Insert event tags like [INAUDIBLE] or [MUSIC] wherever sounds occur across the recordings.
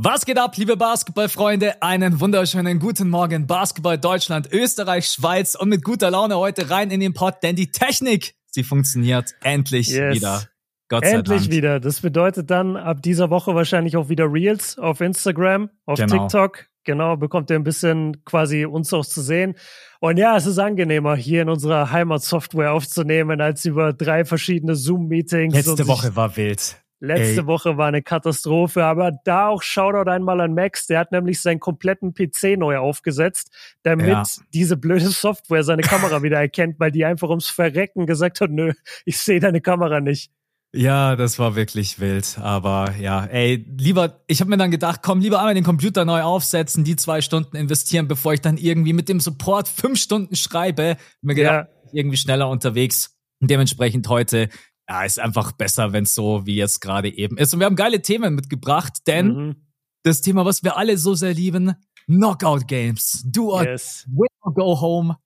Was geht ab, liebe Basketballfreunde? Einen wunderschönen guten Morgen. Basketball Deutschland, Österreich, Schweiz und mit guter Laune heute rein in den Pod, denn die Technik, sie funktioniert endlich yes. wieder. Gott sei Endlich Dank. wieder. Das bedeutet dann ab dieser Woche wahrscheinlich auch wieder Reels auf Instagram, auf genau. TikTok. Genau, bekommt ihr ein bisschen quasi uns auch zu sehen. Und ja, es ist angenehmer, hier in unserer Heimatsoftware aufzunehmen, als über drei verschiedene Zoom-Meetings. Letzte Woche war wild. Letzte Ey. Woche war eine Katastrophe, aber da auch Shoutout einmal an Max, der hat nämlich seinen kompletten PC neu aufgesetzt, damit ja. diese blöde Software seine Kamera [LAUGHS] wieder erkennt, weil die einfach ums Verrecken gesagt hat, nö, ich sehe deine Kamera nicht. Ja, das war wirklich wild. Aber ja, ey, lieber, ich habe mir dann gedacht, komm, lieber einmal den Computer neu aufsetzen, die zwei Stunden investieren, bevor ich dann irgendwie mit dem Support fünf Stunden schreibe. Mir gedacht, ja. irgendwie schneller unterwegs. Dementsprechend heute ja, ist einfach besser, wenn es so wie jetzt gerade eben ist. Und wir haben geile Themen mitgebracht, denn mhm. das Thema, was wir alle so sehr lieben, Knockout Games. Do or yes. win or go home.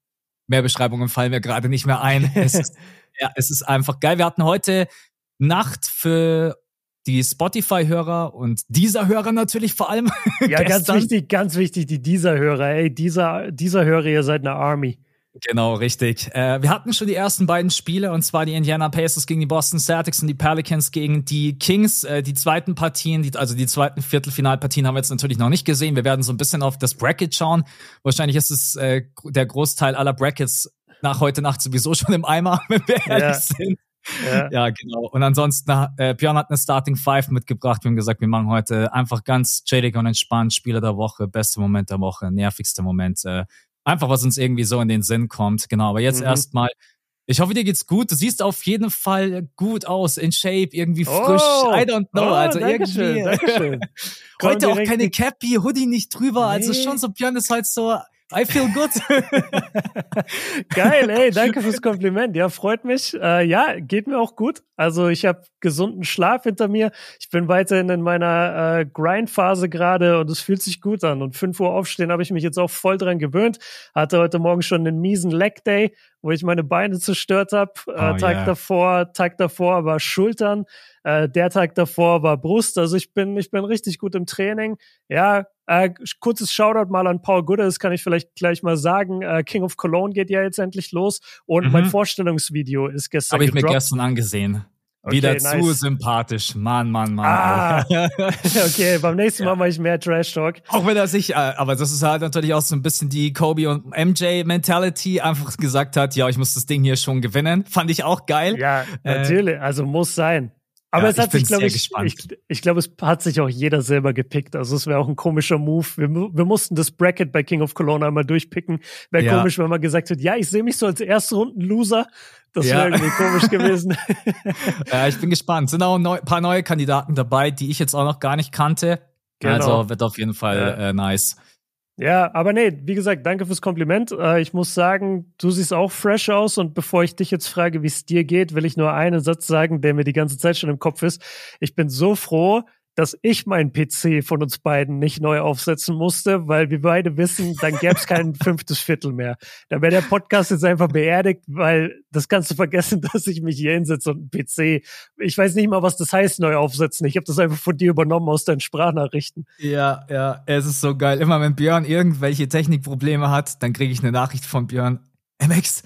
Mehr Beschreibungen fallen mir gerade nicht mehr ein. [LAUGHS] es ist, ja, es ist einfach geil. Wir hatten heute Nacht für die Spotify-Hörer und dieser Hörer natürlich vor allem. Ja, [LAUGHS] ganz wichtig, ganz wichtig, die dieser Hörer. Ey, dieser, dieser Hörer, ihr seid eine Army. Genau, richtig. Äh, wir hatten schon die ersten beiden Spiele, und zwar die Indiana Pacers gegen die Boston Celtics und die Pelicans gegen die Kings. Äh, die zweiten Partien, die, also die zweiten Viertelfinalpartien haben wir jetzt natürlich noch nicht gesehen. Wir werden so ein bisschen auf das Bracket schauen. Wahrscheinlich ist es äh, der Großteil aller Brackets nach heute Nacht sowieso [LAUGHS] schon im Eimer, wenn wir ehrlich ja. sind. Ja. ja, genau. Und ansonsten, äh, Björn hat eine Starting Five mitgebracht. Wir haben gesagt, wir machen heute einfach ganz chillig und entspannt. Spieler der Woche, beste Moment der Woche, nervigste Moment. Äh, Einfach, was uns irgendwie so in den Sinn kommt. Genau, aber jetzt mhm. erstmal. Ich hoffe, dir geht's gut. Du siehst auf jeden Fall gut aus, in Shape, irgendwie frisch. Oh, I don't know. Oh, also Dankeschön, irgendwie. Dankeschön. [LAUGHS] Heute auch keine Cappy, Hoodie nicht drüber. Nee. Also schon so, Björn ist halt so I feel good. [LAUGHS] Geil, ey, danke fürs Kompliment. Ja, freut mich. Äh, ja, geht mir auch gut. Also ich habe gesunden Schlaf hinter mir. Ich bin weiterhin in meiner äh, Grind-Phase gerade und es fühlt sich gut an. Und 5 Uhr aufstehen habe ich mich jetzt auch voll dran gewöhnt. Hatte heute Morgen schon einen miesen Leg Day, wo ich meine Beine zerstört habe. Äh, oh, Tag yeah. davor, Tag davor war Schultern. Äh, der Tag davor war Brust. Also ich bin, ich bin richtig gut im Training. Ja, äh, kurzes Shoutout mal an Paul Goodes, kann ich vielleicht gleich mal sagen. Äh, King of Cologne geht ja jetzt endlich los und mhm. mein Vorstellungsvideo ist gestern. Habe ich mir gestern angesehen. Okay, Wieder nice. zu sympathisch. Mann, Mann, Mann. Ah, [LAUGHS] okay, beim nächsten Mal mache ich mehr Trash Talk. Auch wenn er sich, äh, aber das ist halt natürlich auch so ein bisschen die Kobe und MJ Mentality einfach gesagt hat, ja, ich muss das Ding hier schon gewinnen. Fand ich auch geil. Ja, natürlich. Äh, also muss sein. Aber ja, es hat sich, glaube ich, ich, ich glaube, es hat sich auch jeder selber gepickt. Also es wäre auch ein komischer Move. Wir, wir, mussten das Bracket bei King of Cologne einmal durchpicken. Wäre ja. komisch, wenn man gesagt hätte, ja, ich sehe mich so als erste Runden-Loser. Das wäre ja. irgendwie komisch gewesen. [LAUGHS] ja, ich bin gespannt. Sind auch ein paar neue Kandidaten dabei, die ich jetzt auch noch gar nicht kannte. Genau. Also wird auf jeden Fall äh, nice. Ja, aber nee, wie gesagt, danke fürs Kompliment. Äh, ich muss sagen, du siehst auch fresh aus und bevor ich dich jetzt frage, wie es dir geht, will ich nur einen Satz sagen, der mir die ganze Zeit schon im Kopf ist. Ich bin so froh, dass ich meinen PC von uns beiden nicht neu aufsetzen musste, weil wir beide wissen, dann gäbe es kein [LAUGHS] fünftes Viertel mehr. Da wäre der Podcast jetzt einfach beerdigt, weil das kannst du vergessen, [LAUGHS] dass ich mich hier hinsetze und einen PC. Ich weiß nicht mal, was das heißt, neu aufsetzen. Ich habe das einfach von dir übernommen aus deinen Sprachnachrichten. Ja, ja, es ist so geil. Immer wenn Björn irgendwelche Technikprobleme hat, dann kriege ich eine Nachricht von Björn. MX,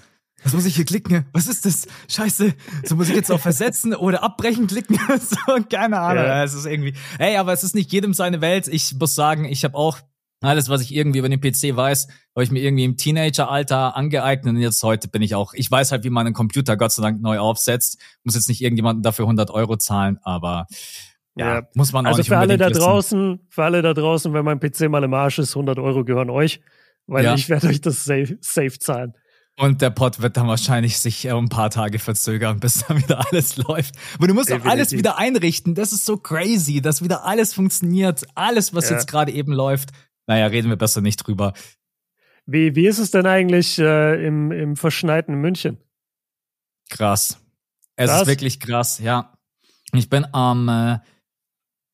was muss ich hier klicken? Was ist das? Scheiße. So muss ich jetzt auf versetzen oder abbrechen klicken? [LAUGHS] so, keine Ahnung. Ja. Es ist irgendwie. Hey, aber es ist nicht jedem seine Welt. Ich muss sagen, ich habe auch alles, was ich irgendwie über den PC weiß, habe ich mir irgendwie im Teenageralter angeeignet und jetzt heute bin ich auch, ich weiß halt, wie man einen Computer Gott sei Dank neu aufsetzt, muss jetzt nicht irgendjemanden dafür 100 Euro zahlen, aber ja, ja. muss man auch also nicht für alle da wissen. draußen, für alle da draußen, wenn mein PC mal im Arsch ist, 100 Euro gehören euch, weil ja. ich werde euch das safe, safe zahlen. Und der Pod wird dann wahrscheinlich sich äh, ein paar Tage verzögern, [LAUGHS] bis dann wieder alles läuft. Aber du musst auch alles wieder einrichten. Das ist so crazy, dass wieder alles funktioniert. Alles, was ja. jetzt gerade eben läuft. Naja, reden wir besser nicht drüber. Wie, wie ist es denn eigentlich äh, im, im verschneiten München? Krass. Es krass. ist wirklich krass, ja. Ich bin am, äh,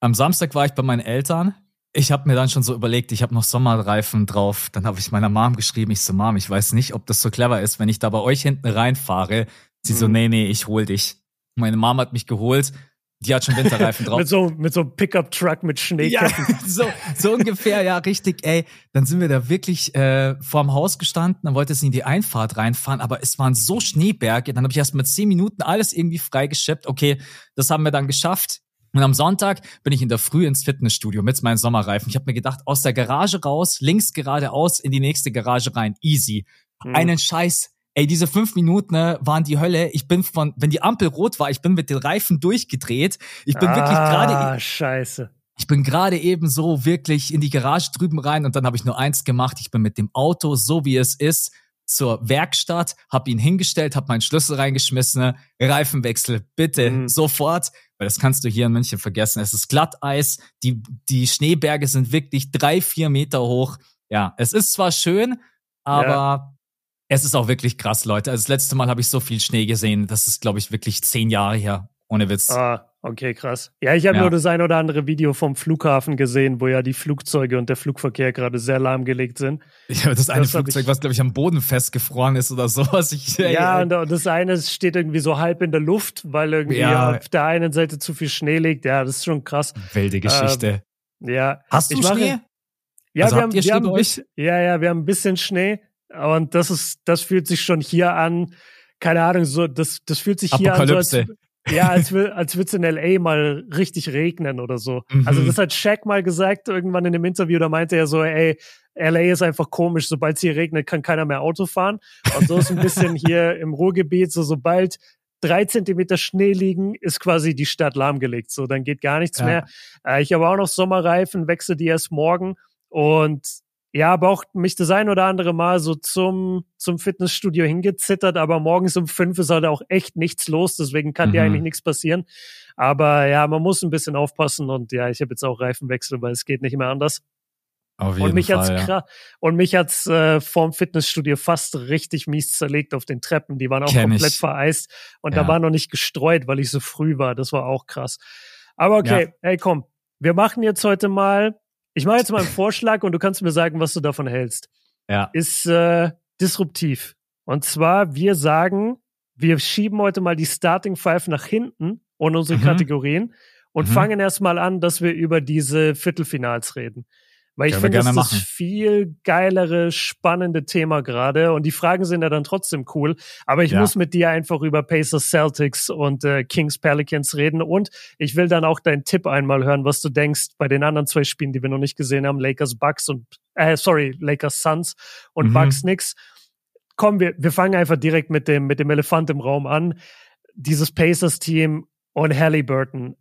am Samstag war ich bei meinen Eltern ich habe mir dann schon so überlegt, ich habe noch Sommerreifen drauf. Dann habe ich meiner Mom geschrieben, ich so, Mom, ich weiß nicht, ob das so clever ist, wenn ich da bei euch hinten reinfahre. Sie mhm. so, nee, nee, ich hol dich. Meine Mom hat mich geholt. Die hat schon Winterreifen [LAUGHS] drauf. mit so, mit so einem Pickup-Truck mit Schneeketten. Ja, [LAUGHS] so, so ungefähr, ja, richtig, ey. Dann sind wir da wirklich äh, vorm Haus gestanden, dann wollte sie in die Einfahrt reinfahren, aber es waren so Schneeberge, dann habe ich erst mit zehn Minuten alles irgendwie freigeschippt. Okay, das haben wir dann geschafft. Und am Sonntag bin ich in der Früh ins Fitnessstudio mit meinen Sommerreifen. Ich habe mir gedacht, aus der Garage raus, links geradeaus in die nächste Garage rein. Easy. Mhm. Einen Scheiß Ey, diese fünf Minuten ne, waren die Hölle. Ich bin von, wenn die Ampel rot war, ich bin mit den Reifen durchgedreht. Ich bin ah, wirklich gerade. Ah, scheiße. Ich bin gerade eben so wirklich in die Garage drüben rein und dann habe ich nur eins gemacht. Ich bin mit dem Auto, so wie es ist, zur Werkstatt, habe ihn hingestellt, habe meinen Schlüssel reingeschmissen, Reifenwechsel, bitte mhm. sofort, weil das kannst du hier in München vergessen. Es ist Glatteis, die, die Schneeberge sind wirklich drei, vier Meter hoch. Ja, es ist zwar schön, aber ja. es ist auch wirklich krass, Leute. Also das letzte Mal habe ich so viel Schnee gesehen. Das ist, glaube ich, wirklich zehn Jahre her. Ohne Witz. Ah, okay, krass. Ja, ich habe ja. nur das ein oder andere Video vom Flughafen gesehen, wo ja die Flugzeuge und der Flugverkehr gerade sehr lahmgelegt sind. Ja, das eine das Flugzeug, was, glaube ich, am Boden festgefroren ist oder [LAUGHS] sowas. Ich, ja, ey, und das eine steht irgendwie so halb in der Luft, weil irgendwie ja. auf der einen Seite zu viel Schnee liegt. Ja, das ist schon krass. Wilde Geschichte. Ähm, ja. Hast du mache, Schnee? Ja, also wir, haben, wir haben bisschen, ja, ja, wir haben ein bisschen Schnee. Und das ist, das fühlt sich schon hier an, keine Ahnung, so, das, das fühlt sich hier an, so als, ja, als, als würde es in LA mal richtig regnen oder so. Mhm. Also das hat Shaq mal gesagt, irgendwann in dem Interview, da meinte er so, ey, LA ist einfach komisch, sobald es hier regnet, kann keiner mehr Auto fahren. Und so ist ein bisschen hier im Ruhrgebiet, so sobald drei Zentimeter Schnee liegen, ist quasi die Stadt lahmgelegt. So, dann geht gar nichts ja. mehr. Äh, ich habe auch noch Sommerreifen, wechsle die erst morgen. Und ja, aber auch mich das ein oder andere Mal so zum, zum Fitnessstudio hingezittert, aber morgens um fünf ist halt auch echt nichts los, deswegen kann mhm. dir eigentlich nichts passieren. Aber ja, man muss ein bisschen aufpassen und ja, ich habe jetzt auch Reifenwechsel, weil es geht nicht mehr anders. Auf jeden und mich Fall, hat's ja. und mich hat's äh, vorm Fitnessstudio fast richtig mies zerlegt auf den Treppen. Die waren auch Kenn komplett ich. vereist und ja. da war noch nicht gestreut, weil ich so früh war. Das war auch krass. Aber okay, ja. hey komm, wir machen jetzt heute mal ich mache jetzt mal einen Vorschlag und du kannst mir sagen, was du davon hältst. Ja. Ist äh, disruptiv. Und zwar, wir sagen, wir schieben heute mal die Starting Five nach hinten und unsere mhm. Kategorien und mhm. fangen erstmal an, dass wir über diese Viertelfinals reden. Weil ich finde, das ist das viel geilere, spannende Thema gerade. Und die Fragen sind ja dann trotzdem cool. Aber ich ja. muss mit dir einfach über Pacers Celtics und äh, Kings Pelicans reden. Und ich will dann auch deinen Tipp einmal hören, was du denkst bei den anderen zwei Spielen, die wir noch nicht gesehen haben. Lakers Bucks und, äh, sorry, Lakers Suns und mhm. Bucks Knicks. Komm, wir, wir fangen einfach direkt mit dem, mit dem Elefant im Raum an. Dieses Pacers Team und Halliburton.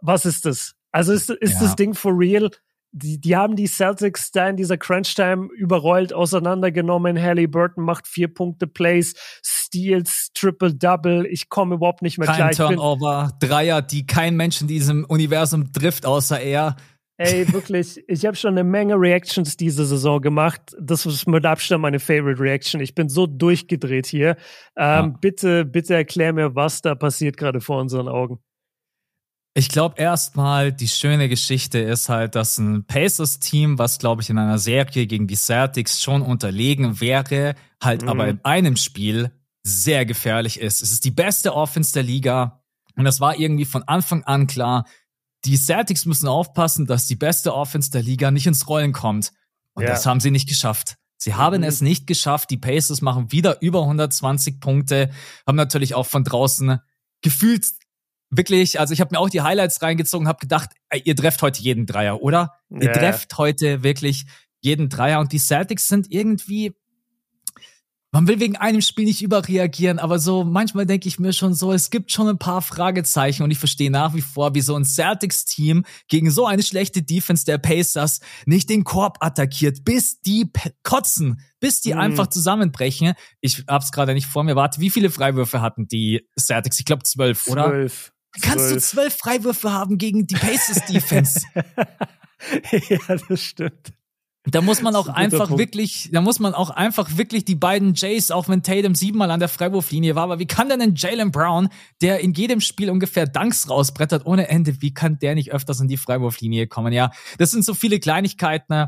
Was ist das? Also ist, ist ja. das Ding for real? Die, die haben die Celtics da in dieser Crunch-Time überrollt, auseinandergenommen. Halliburton macht vier Punkte Plays, Steals, Triple-Double. Ich komme überhaupt nicht mehr kein klar. Turnover, Dreier, die kein Mensch in diesem Universum trifft, außer er. Ey, wirklich, ich habe schon eine Menge Reactions diese Saison gemacht. Das ist mit Abstand meine Favorite Reaction. Ich bin so durchgedreht hier. Ähm, ja. Bitte, bitte erklär mir, was da passiert gerade vor unseren Augen. Ich glaube erstmal, die schöne Geschichte ist halt, dass ein Pacers-Team, was glaube ich in einer Serie gegen die Celtics schon unterlegen wäre, halt mhm. aber in einem Spiel sehr gefährlich ist. Es ist die beste Offense der Liga und das war irgendwie von Anfang an klar. Die Celtics müssen aufpassen, dass die beste Offense der Liga nicht ins Rollen kommt. Und ja. das haben sie nicht geschafft. Sie haben mhm. es nicht geschafft. Die Pacers machen wieder über 120 Punkte, haben natürlich auch von draußen gefühlt wirklich, also ich habe mir auch die Highlights reingezogen, habe gedacht, ihr trefft heute jeden Dreier, oder? Yeah. Ihr trefft heute wirklich jeden Dreier und die Celtics sind irgendwie man will wegen einem Spiel nicht überreagieren, aber so manchmal denke ich mir schon so, es gibt schon ein paar Fragezeichen und ich verstehe nach wie vor, wie so ein Celtics-Team gegen so eine schlechte Defense der Pacers nicht den Korb attackiert, bis die kotzen, bis die mhm. einfach zusammenbrechen. Ich hab's gerade nicht vor mir. Warte, wie viele Freiwürfe hatten die Celtics? Ich glaube zwölf, oder? Zwölf. Kannst du zwölf Freiwürfe haben gegen die Pacers Defense? [LAUGHS] ja, das stimmt. Da muss man auch einfach Punkt. wirklich, da muss man auch einfach wirklich die beiden Jays, auch wenn Tatum siebenmal an der Freiwurflinie war, aber wie kann denn ein Jalen Brown, der in jedem Spiel ungefähr Danks rausbrettert ohne Ende, wie kann der nicht öfters in die Freiwurflinie kommen? Ja, das sind so viele Kleinigkeiten.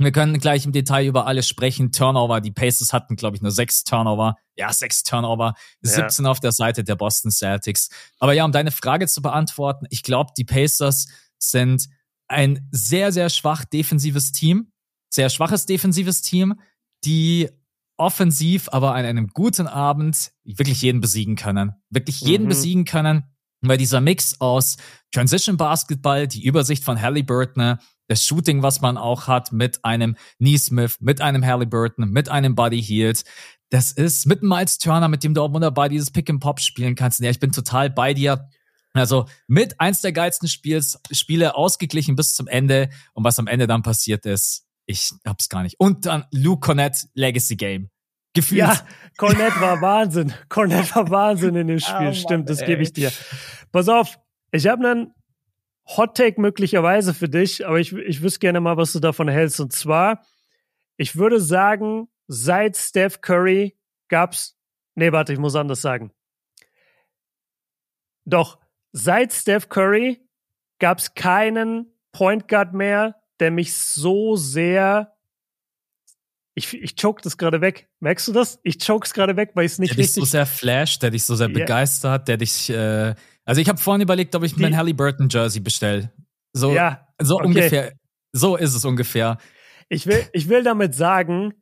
Wir können gleich im Detail über alles sprechen. Turnover, die Pacers hatten, glaube ich, nur sechs Turnover. Ja, sechs Turnover. 17 ja. auf der Seite der Boston Celtics. Aber ja, um deine Frage zu beantworten, ich glaube, die Pacers sind ein sehr, sehr schwach defensives Team. Sehr schwaches defensives Team, die offensiv, aber an einem guten Abend wirklich jeden besiegen können. Wirklich jeden mhm. besiegen können. Weil dieser Mix aus Transition Basketball, die Übersicht von Halliburton, das Shooting, was man auch hat mit einem Neesmith, mit einem Halliburton, mit einem Buddy Hield, das ist mit Miles Turner, mit dem du auch wunderbar dieses Pick and Pop spielen kannst. Ja, ich bin total bei dir. Also mit eins der geilsten Spiels, Spiele ausgeglichen bis zum Ende. Und was am Ende dann passiert ist, ich hab's gar nicht. Und dann Luke Cornett Legacy Game. Gefühlt. Ja, Cornett war Wahnsinn. Cornett war Wahnsinn in dem [LAUGHS] Spiel. Oh, Stimmt, das gebe ich dir. Pass auf, ich habe einen Hot Take möglicherweise für dich, aber ich, ich wüsste gerne mal, was du davon hältst. Und zwar, ich würde sagen, seit Steph Curry gab's, nee, warte, ich muss anders sagen. Doch, seit Steph Curry gab's keinen Point Guard mehr, der mich so sehr ich, ich choke das gerade weg. Merkst du das? Ich choke es gerade weg, weil ich es nicht der richtig. Der dich so sehr flasht, der dich so sehr yeah. begeistert, der dich. Äh, also ich habe vorhin überlegt, ob ich mir ein Halliburton Jersey bestelle. So, ja, so okay. ungefähr. So ist es ungefähr. Ich will, ich will damit sagen,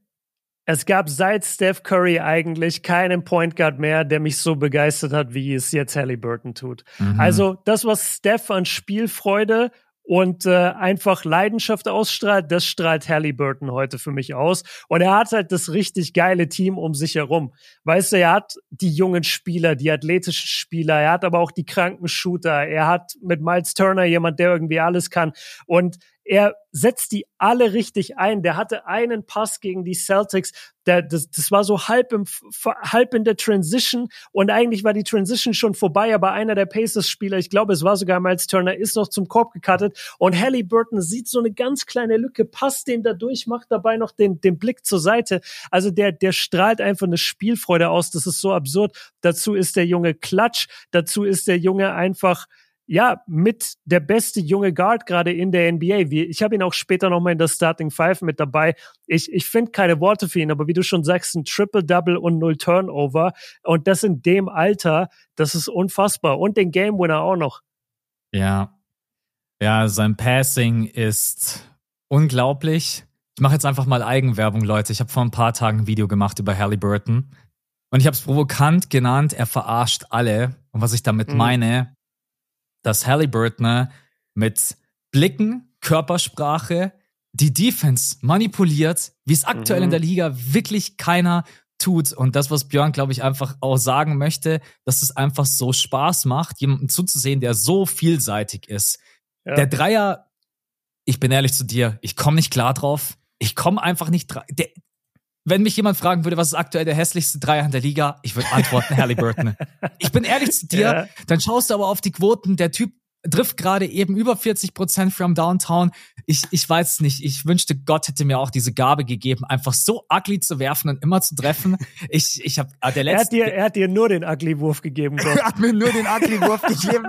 es gab seit Steph Curry eigentlich keinen Point Guard mehr, der mich so begeistert hat, wie es jetzt Halliburton tut. Mhm. Also das, was Steph an Spielfreude und äh, einfach Leidenschaft ausstrahlt, das strahlt Halliburton heute für mich aus. Und er hat halt das richtig geile Team um sich herum. Weißt du, er hat die jungen Spieler, die athletischen Spieler, er hat aber auch die kranken Shooter, er hat mit Miles Turner jemand, der irgendwie alles kann. Und er setzt die alle richtig ein. Der hatte einen Pass gegen die Celtics, der, das, das war so halb, im, halb in der Transition und eigentlich war die Transition schon vorbei, aber einer der Pacers-Spieler, ich glaube, es war sogar Miles Turner, ist noch zum Korb gecuttet und Halliburton sieht so eine ganz kleine Lücke, passt den da durch, macht dabei noch den, den Blick zur Seite. Also der, der strahlt einfach eine Spielfreude aus, das ist so absurd. Dazu ist der Junge Klatsch, dazu ist der Junge einfach ja, mit der beste junge Guard gerade in der NBA. Ich habe ihn auch später nochmal in der Starting Five mit dabei. Ich, ich finde keine Worte für ihn, aber wie du schon sagst, ein Triple-Double und null Turnover. Und das in dem Alter, das ist unfassbar. Und den Game Winner auch noch. Ja. Ja, sein Passing ist unglaublich. Ich mache jetzt einfach mal Eigenwerbung, Leute. Ich habe vor ein paar Tagen ein Video gemacht über Halliburton. Und ich habe es provokant genannt, er verarscht alle. Und was ich damit mhm. meine, dass Halliburton mit Blicken, Körpersprache die Defense manipuliert, wie es aktuell mhm. in der Liga wirklich keiner tut. Und das, was Björn, glaube ich, einfach auch sagen möchte, dass es einfach so Spaß macht, jemanden zuzusehen, der so vielseitig ist. Ja. Der Dreier, ich bin ehrlich zu dir, ich komme nicht klar drauf. Ich komme einfach nicht drauf wenn mich jemand fragen würde, was ist aktuell der hässlichste Dreier in der Liga, ich würde antworten Halliburton. ich bin ehrlich zu dir, ja. dann schaust du aber auf die Quoten, der Typ trifft gerade eben über 40 Prozent from Downtown. Ich, ich weiß nicht, ich wünschte, Gott hätte mir auch diese Gabe gegeben, einfach so ugly zu werfen und immer zu treffen. Ich, ich habe ah, der letzte. Er hat dir, er hat dir nur den ugly Wurf gegeben. [LAUGHS] er hat mir nur den ugly Wurf gegeben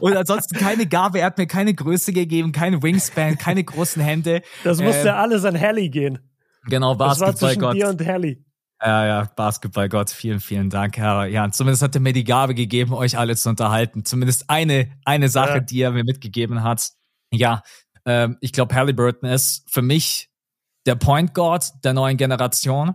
und ansonsten keine Gabe. Er hat mir keine Größe gegeben, keine Wingspan, keine großen Hände. Das musste ähm, alles an Hallie gehen. Genau, Basketballgott. Dir und Hallie. Ja, ja, Basketballgott, vielen, vielen Dank, Herr. Ja, zumindest hat er mir die Gabe gegeben, euch alle zu unterhalten. Zumindest eine, eine Sache, ja. die er mir mitgegeben hat. Ja, ähm, ich glaube, Halliburton ist für mich der Point Guard der neuen Generation.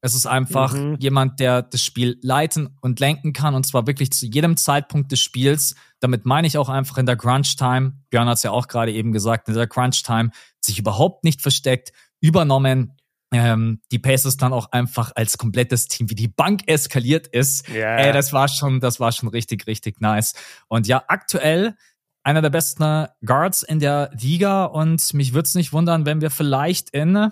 Es ist einfach mhm. jemand, der das Spiel leiten und lenken kann und zwar wirklich zu jedem Zeitpunkt des Spiels. Damit meine ich auch einfach in der Crunch Time. Björn hat es ja auch gerade eben gesagt, in der Crunch Time sich überhaupt nicht versteckt, übernommen, ähm, die Pacers dann auch einfach als komplettes Team wie die Bank eskaliert ist. Yeah. Ey, das war schon, das war schon richtig, richtig nice. Und ja, aktuell einer der besten Guards in der Liga und mich würde es nicht wundern, wenn wir vielleicht in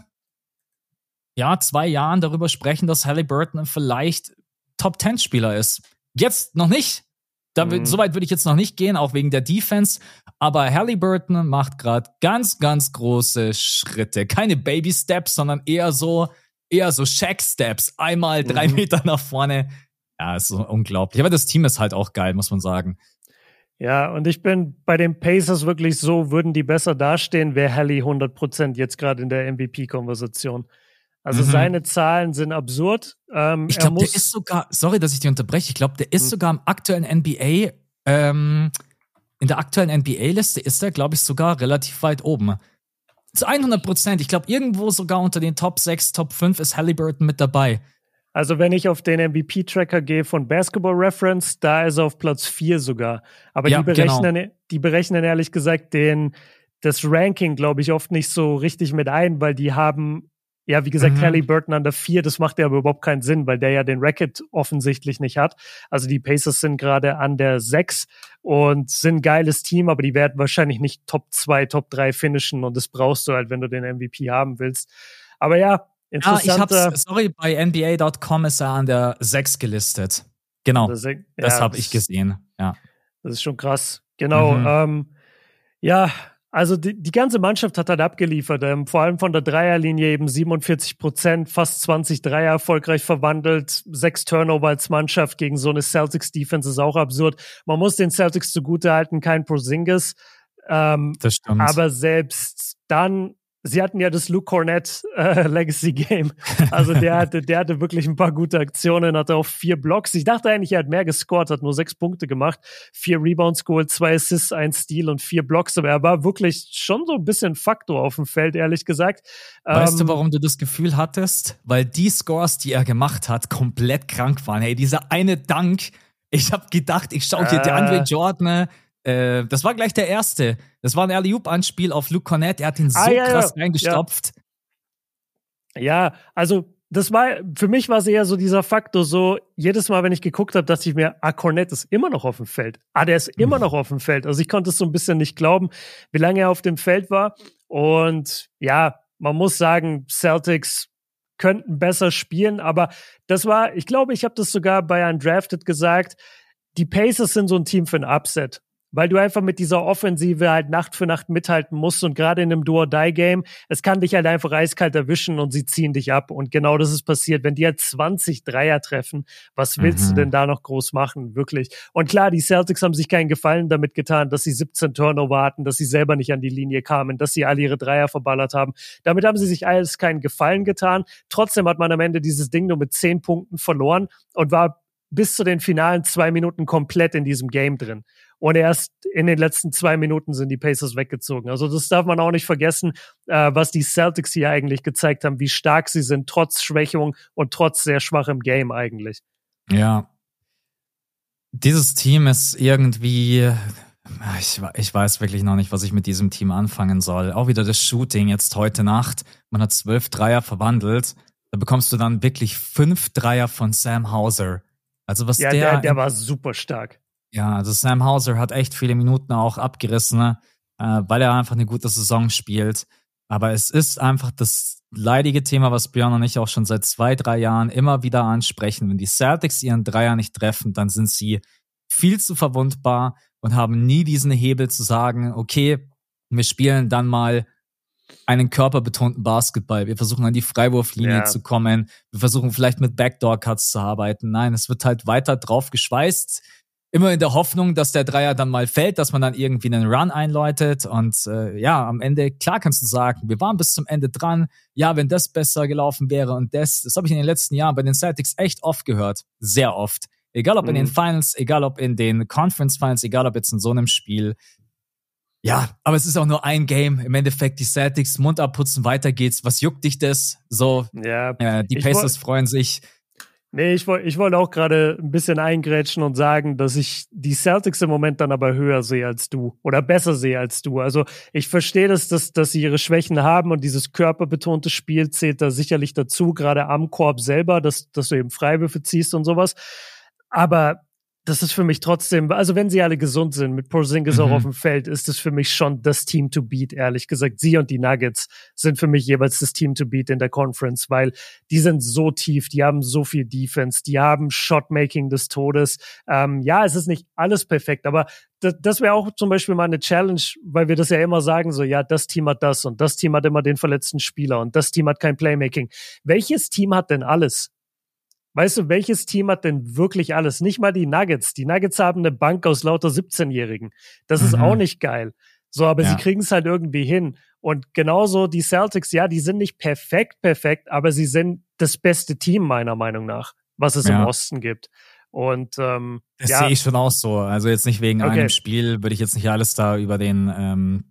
ja, zwei Jahren darüber sprechen, dass Halliburton vielleicht Top Ten Spieler ist. Jetzt noch nicht, da, mhm. So weit würde ich jetzt noch nicht gehen, auch wegen der Defense. Aber Halliburton macht gerade ganz, ganz große Schritte. Keine Baby Steps, sondern eher so, eher so Shack Steps. Einmal drei mhm. Meter nach vorne. Ja, ist so unglaublich. Aber das Team ist halt auch geil, muss man sagen. Ja, und ich bin bei den Pacers wirklich so, würden die besser dastehen, wäre Hallie 100% jetzt gerade in der MVP-Konversation. Also mhm. seine Zahlen sind absurd. Ähm, ich glaube, der ist sogar, sorry, dass ich dich unterbreche, ich glaube, der ist mhm. sogar im aktuellen NBA, ähm, in der aktuellen NBA-Liste ist er, glaube ich, sogar relativ weit oben. Zu 100 Prozent. Ich glaube, irgendwo sogar unter den Top 6, Top 5 ist Halliburton mit dabei. Also wenn ich auf den MVP-Tracker gehe von Basketball Reference, da ist er auf Platz 4 sogar. Aber ja, die, berechnen, genau. die berechnen ehrlich gesagt den, das Ranking, glaube ich, oft nicht so richtig mit ein, weil die haben ja, wie gesagt, mhm. Kelly Burton an der vier, das macht ja aber überhaupt keinen Sinn, weil der ja den Racket offensichtlich nicht hat. Also die Pacers sind gerade an der sechs und sind ein geiles Team, aber die werden wahrscheinlich nicht Top zwei, Top drei finishen und das brauchst du halt, wenn du den MVP haben willst. Aber ja, interessant. Ja, ich hab's, sorry, bei NBA.com ist er an der sechs gelistet. Genau, das, ja, das habe ich gesehen, ja. Das ist schon krass. Genau, mhm. ähm, ja, also die, die ganze Mannschaft hat halt abgeliefert, ähm, vor allem von der Dreierlinie eben 47 Prozent, fast 20 Dreier erfolgreich verwandelt, sechs Turnover als Mannschaft gegen so eine Celtics-Defense ist auch absurd. Man muss den Celtics zugutehalten, kein Prosingis. Ähm, das stimmt. Aber selbst dann sie hatten ja das Luke Cornett äh, Legacy Game. Also der [LAUGHS] hatte, der hatte wirklich ein paar gute Aktionen, hatte auch vier Blocks. Ich dachte eigentlich, er hat mehr gescored, hat nur sechs Punkte gemacht, vier Rebounds geholt, zwei Assists, ein Steal und vier Blocks. Aber er war wirklich schon so ein bisschen Faktor auf dem Feld, ehrlich gesagt. Weißt ähm, du, warum du das Gefühl hattest? Weil die Scores, die er gemacht hat, komplett krank waren. Hey, dieser eine Dank, ich habe gedacht, ich schaue hier äh, der Andre Jordan äh, das war gleich der erste. Das war ein Alley-Oop-Anspiel auf Luke Cornett. Er hat ihn so ah, ja, krass ja. reingestopft. Ja. ja, also das war, für mich war es eher so dieser Faktor, so jedes Mal, wenn ich geguckt habe, dachte ich mir, ah, Cornett ist immer noch auf dem Feld. Ah, der ist immer noch auf dem Feld. Also ich konnte es so ein bisschen nicht glauben, wie lange er auf dem Feld war. Und ja, man muss sagen, Celtics könnten besser spielen, aber das war, ich glaube, ich habe das sogar bei Undrafted gesagt, die Pacers sind so ein Team für ein Upset weil du einfach mit dieser Offensive halt Nacht für Nacht mithalten musst und gerade in einem Do-or-Die-Game, es kann dich halt einfach eiskalt erwischen und sie ziehen dich ab und genau das ist passiert. Wenn die halt 20 Dreier treffen, was willst mhm. du denn da noch groß machen, wirklich? Und klar, die Celtics haben sich keinen Gefallen damit getan, dass sie 17 Turnover hatten, dass sie selber nicht an die Linie kamen, dass sie alle ihre Dreier verballert haben. Damit haben sie sich alles keinen Gefallen getan. Trotzdem hat man am Ende dieses Ding nur mit 10 Punkten verloren und war bis zu den finalen zwei Minuten komplett in diesem Game drin. Und erst in den letzten zwei Minuten sind die Pacers weggezogen. Also das darf man auch nicht vergessen, äh, was die Celtics hier eigentlich gezeigt haben, wie stark sie sind, trotz Schwächung und trotz sehr schwachem Game eigentlich. Ja. Dieses Team ist irgendwie, ich, ich weiß wirklich noch nicht, was ich mit diesem Team anfangen soll. Auch wieder das Shooting jetzt heute Nacht. Man hat zwölf Dreier verwandelt. Da bekommst du dann wirklich fünf Dreier von Sam Hauser. Also was ja, der, der, der war super stark. Ja, also Sam Hauser hat echt viele Minuten auch abgerissen, ne? äh, weil er einfach eine gute Saison spielt. Aber es ist einfach das leidige Thema, was Björn und ich auch schon seit zwei, drei Jahren immer wieder ansprechen. Wenn die Celtics ihren Dreier nicht treffen, dann sind sie viel zu verwundbar und haben nie diesen Hebel zu sagen, okay, wir spielen dann mal einen körperbetonten Basketball. Wir versuchen an die Freiwurflinie ja. zu kommen. Wir versuchen vielleicht mit Backdoor-Cuts zu arbeiten. Nein, es wird halt weiter drauf geschweißt immer in der Hoffnung, dass der Dreier dann mal fällt, dass man dann irgendwie einen Run einläutet. Und äh, ja, am Ende, klar kannst du sagen, wir waren bis zum Ende dran. Ja, wenn das besser gelaufen wäre und das, das habe ich in den letzten Jahren bei den Celtics echt oft gehört. Sehr oft. Egal ob in den mhm. Finals, egal ob in den Conference Finals, egal ob jetzt in so einem Spiel. Ja, aber es ist auch nur ein Game. Im Endeffekt die Celtics Mund abputzen, weiter geht's. Was juckt dich das? So, ja, äh, die Pacers freuen sich. Nee, ich wollte ich wollte auch gerade ein bisschen eingrätschen und sagen, dass ich die Celtics im Moment dann aber höher sehe als du oder besser sehe als du. Also ich verstehe das, dass, dass sie ihre Schwächen haben und dieses körperbetonte Spiel zählt da sicherlich dazu, gerade am Korb selber, dass, dass du eben Freiwürfe ziehst und sowas. Aber das ist für mich trotzdem, also wenn sie alle gesund sind, mit Porzingis mhm. auch auf dem Feld, ist es für mich schon das Team to beat, ehrlich gesagt. Sie und die Nuggets sind für mich jeweils das Team to beat in der Conference, weil die sind so tief, die haben so viel Defense, die haben Shotmaking des Todes. Ähm, ja, es ist nicht alles perfekt, aber das, das wäre auch zum Beispiel mal eine Challenge, weil wir das ja immer sagen, so, ja, das Team hat das und das Team hat immer den verletzten Spieler und das Team hat kein Playmaking. Welches Team hat denn alles? Weißt du, welches Team hat denn wirklich alles? Nicht mal die Nuggets. Die Nuggets haben eine Bank aus lauter 17-Jährigen. Das ist mhm. auch nicht geil. So, aber ja. sie kriegen es halt irgendwie hin. Und genauso die Celtics, ja, die sind nicht perfekt, perfekt, aber sie sind das beste Team meiner Meinung nach, was es ja. im Osten gibt. Und ähm, das ja. sehe ich schon auch so. Also jetzt nicht wegen okay. einem Spiel würde ich jetzt nicht alles da über den, ähm,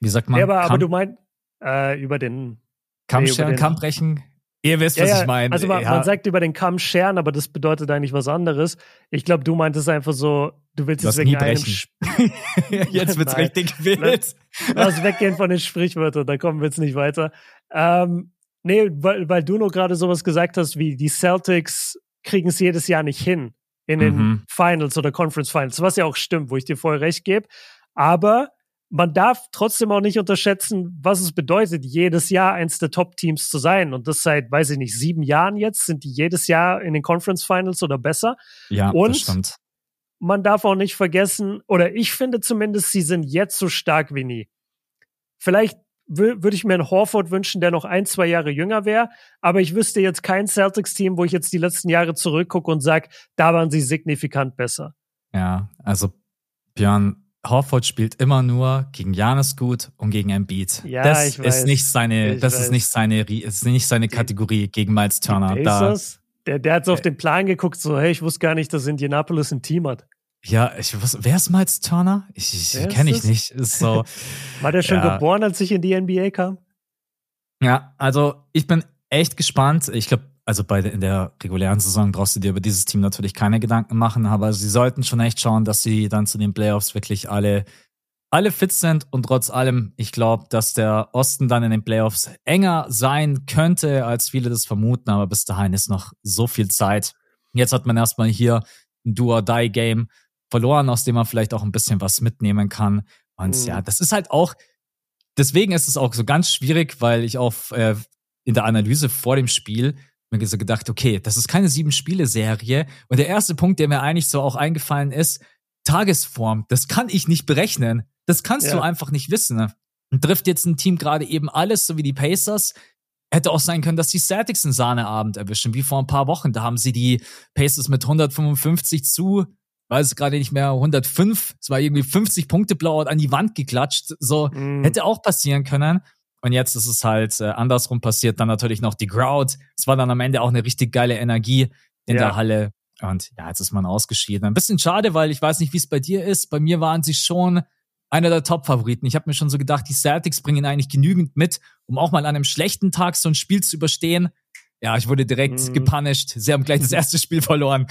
wie sagt man? Ja, aber, aber du meinst äh, über den Kammstern, nee, Kammbrechen. Ihr wisst, ja, was ja, ich meine. Also man, ja. man, sagt über den Kamm scheren, aber das bedeutet eigentlich was anderes. Ich glaube, du meintest einfach so, du willst es wegen einem [LAUGHS] Jetzt wird's [LAUGHS] Nein. richtig wild. Lass, weggehen von den Sprichwörtern, da kommen wir jetzt nicht weiter. Ähm, nee, weil, weil du nur gerade sowas gesagt hast, wie die Celtics kriegen es jedes Jahr nicht hin in den mhm. Finals oder Conference Finals, was ja auch stimmt, wo ich dir voll recht gebe. Aber man darf trotzdem auch nicht unterschätzen, was es bedeutet, jedes Jahr eins der Top-Teams zu sein. Und das seit, weiß ich nicht, sieben Jahren jetzt sind die jedes Jahr in den Conference Finals oder besser. Ja, Und das stimmt. Man darf auch nicht vergessen, oder ich finde zumindest, sie sind jetzt so stark wie nie. Vielleicht würde ich mir einen Horford wünschen, der noch ein, zwei Jahre jünger wäre. Aber ich wüsste jetzt kein Celtics-Team, wo ich jetzt die letzten Jahre zurückgucke und sage, da waren sie signifikant besser. Ja, also Björn, Horford spielt immer nur gegen Janis gut und gegen Embiid. Ja, das ich weiß. ist nicht seine, das weiß. ist nicht seine, ist nicht seine Kategorie gegen Miles Turner. Da, der, der hat so auf den Plan geguckt, so, hey, ich wusste gar nicht, dass Indianapolis ein Team hat. Ja, ich was, wer ist Miles Turner? Ich, ich kenne ich nicht. Ist so. [LAUGHS] War der schon ja. geboren, als ich in die NBA kam? Ja, also ich bin echt gespannt. Ich glaube, also bei in der regulären Saison brauchst du dir über dieses Team natürlich keine Gedanken machen, aber sie sollten schon echt schauen, dass sie dann zu den Playoffs wirklich alle alle fit sind und trotz allem, ich glaube, dass der Osten dann in den Playoffs enger sein könnte, als viele das vermuten, aber bis dahin ist noch so viel Zeit. Jetzt hat man erstmal hier ein Do-or-Die-Game verloren, aus dem man vielleicht auch ein bisschen was mitnehmen kann. Und mhm. ja, das ist halt auch, deswegen ist es auch so ganz schwierig, weil ich auch äh, in der Analyse vor dem Spiel mir so gedacht, okay, das ist keine sieben-Spiele-Serie. Und der erste Punkt, der mir eigentlich so auch eingefallen ist, Tagesform, das kann ich nicht berechnen. Das kannst ja. du einfach nicht wissen. Ne? Und trifft jetzt ein Team gerade eben alles, so wie die Pacers. Hätte auch sein können, dass die Celtics einen Sahneabend erwischen, wie vor ein paar Wochen. Da haben sie die Pacers mit 155 zu, weiß es gerade nicht mehr, 105. Es war irgendwie 50 Punkte blau an die Wand geklatscht. So, mm. hätte auch passieren können. Und jetzt ist es halt äh, andersrum passiert. Dann natürlich noch die Crowd. Es war dann am Ende auch eine richtig geile Energie in ja. der Halle. Und ja, jetzt ist man ausgeschieden. Ein bisschen schade, weil ich weiß nicht, wie es bei dir ist. Bei mir waren sie schon einer der Top-Favoriten. Ich habe mir schon so gedacht, die Celtics bringen eigentlich genügend mit, um auch mal an einem schlechten Tag so ein Spiel zu überstehen. Ja, ich wurde direkt mhm. gepunished. Sie haben gleich das erste Spiel verloren.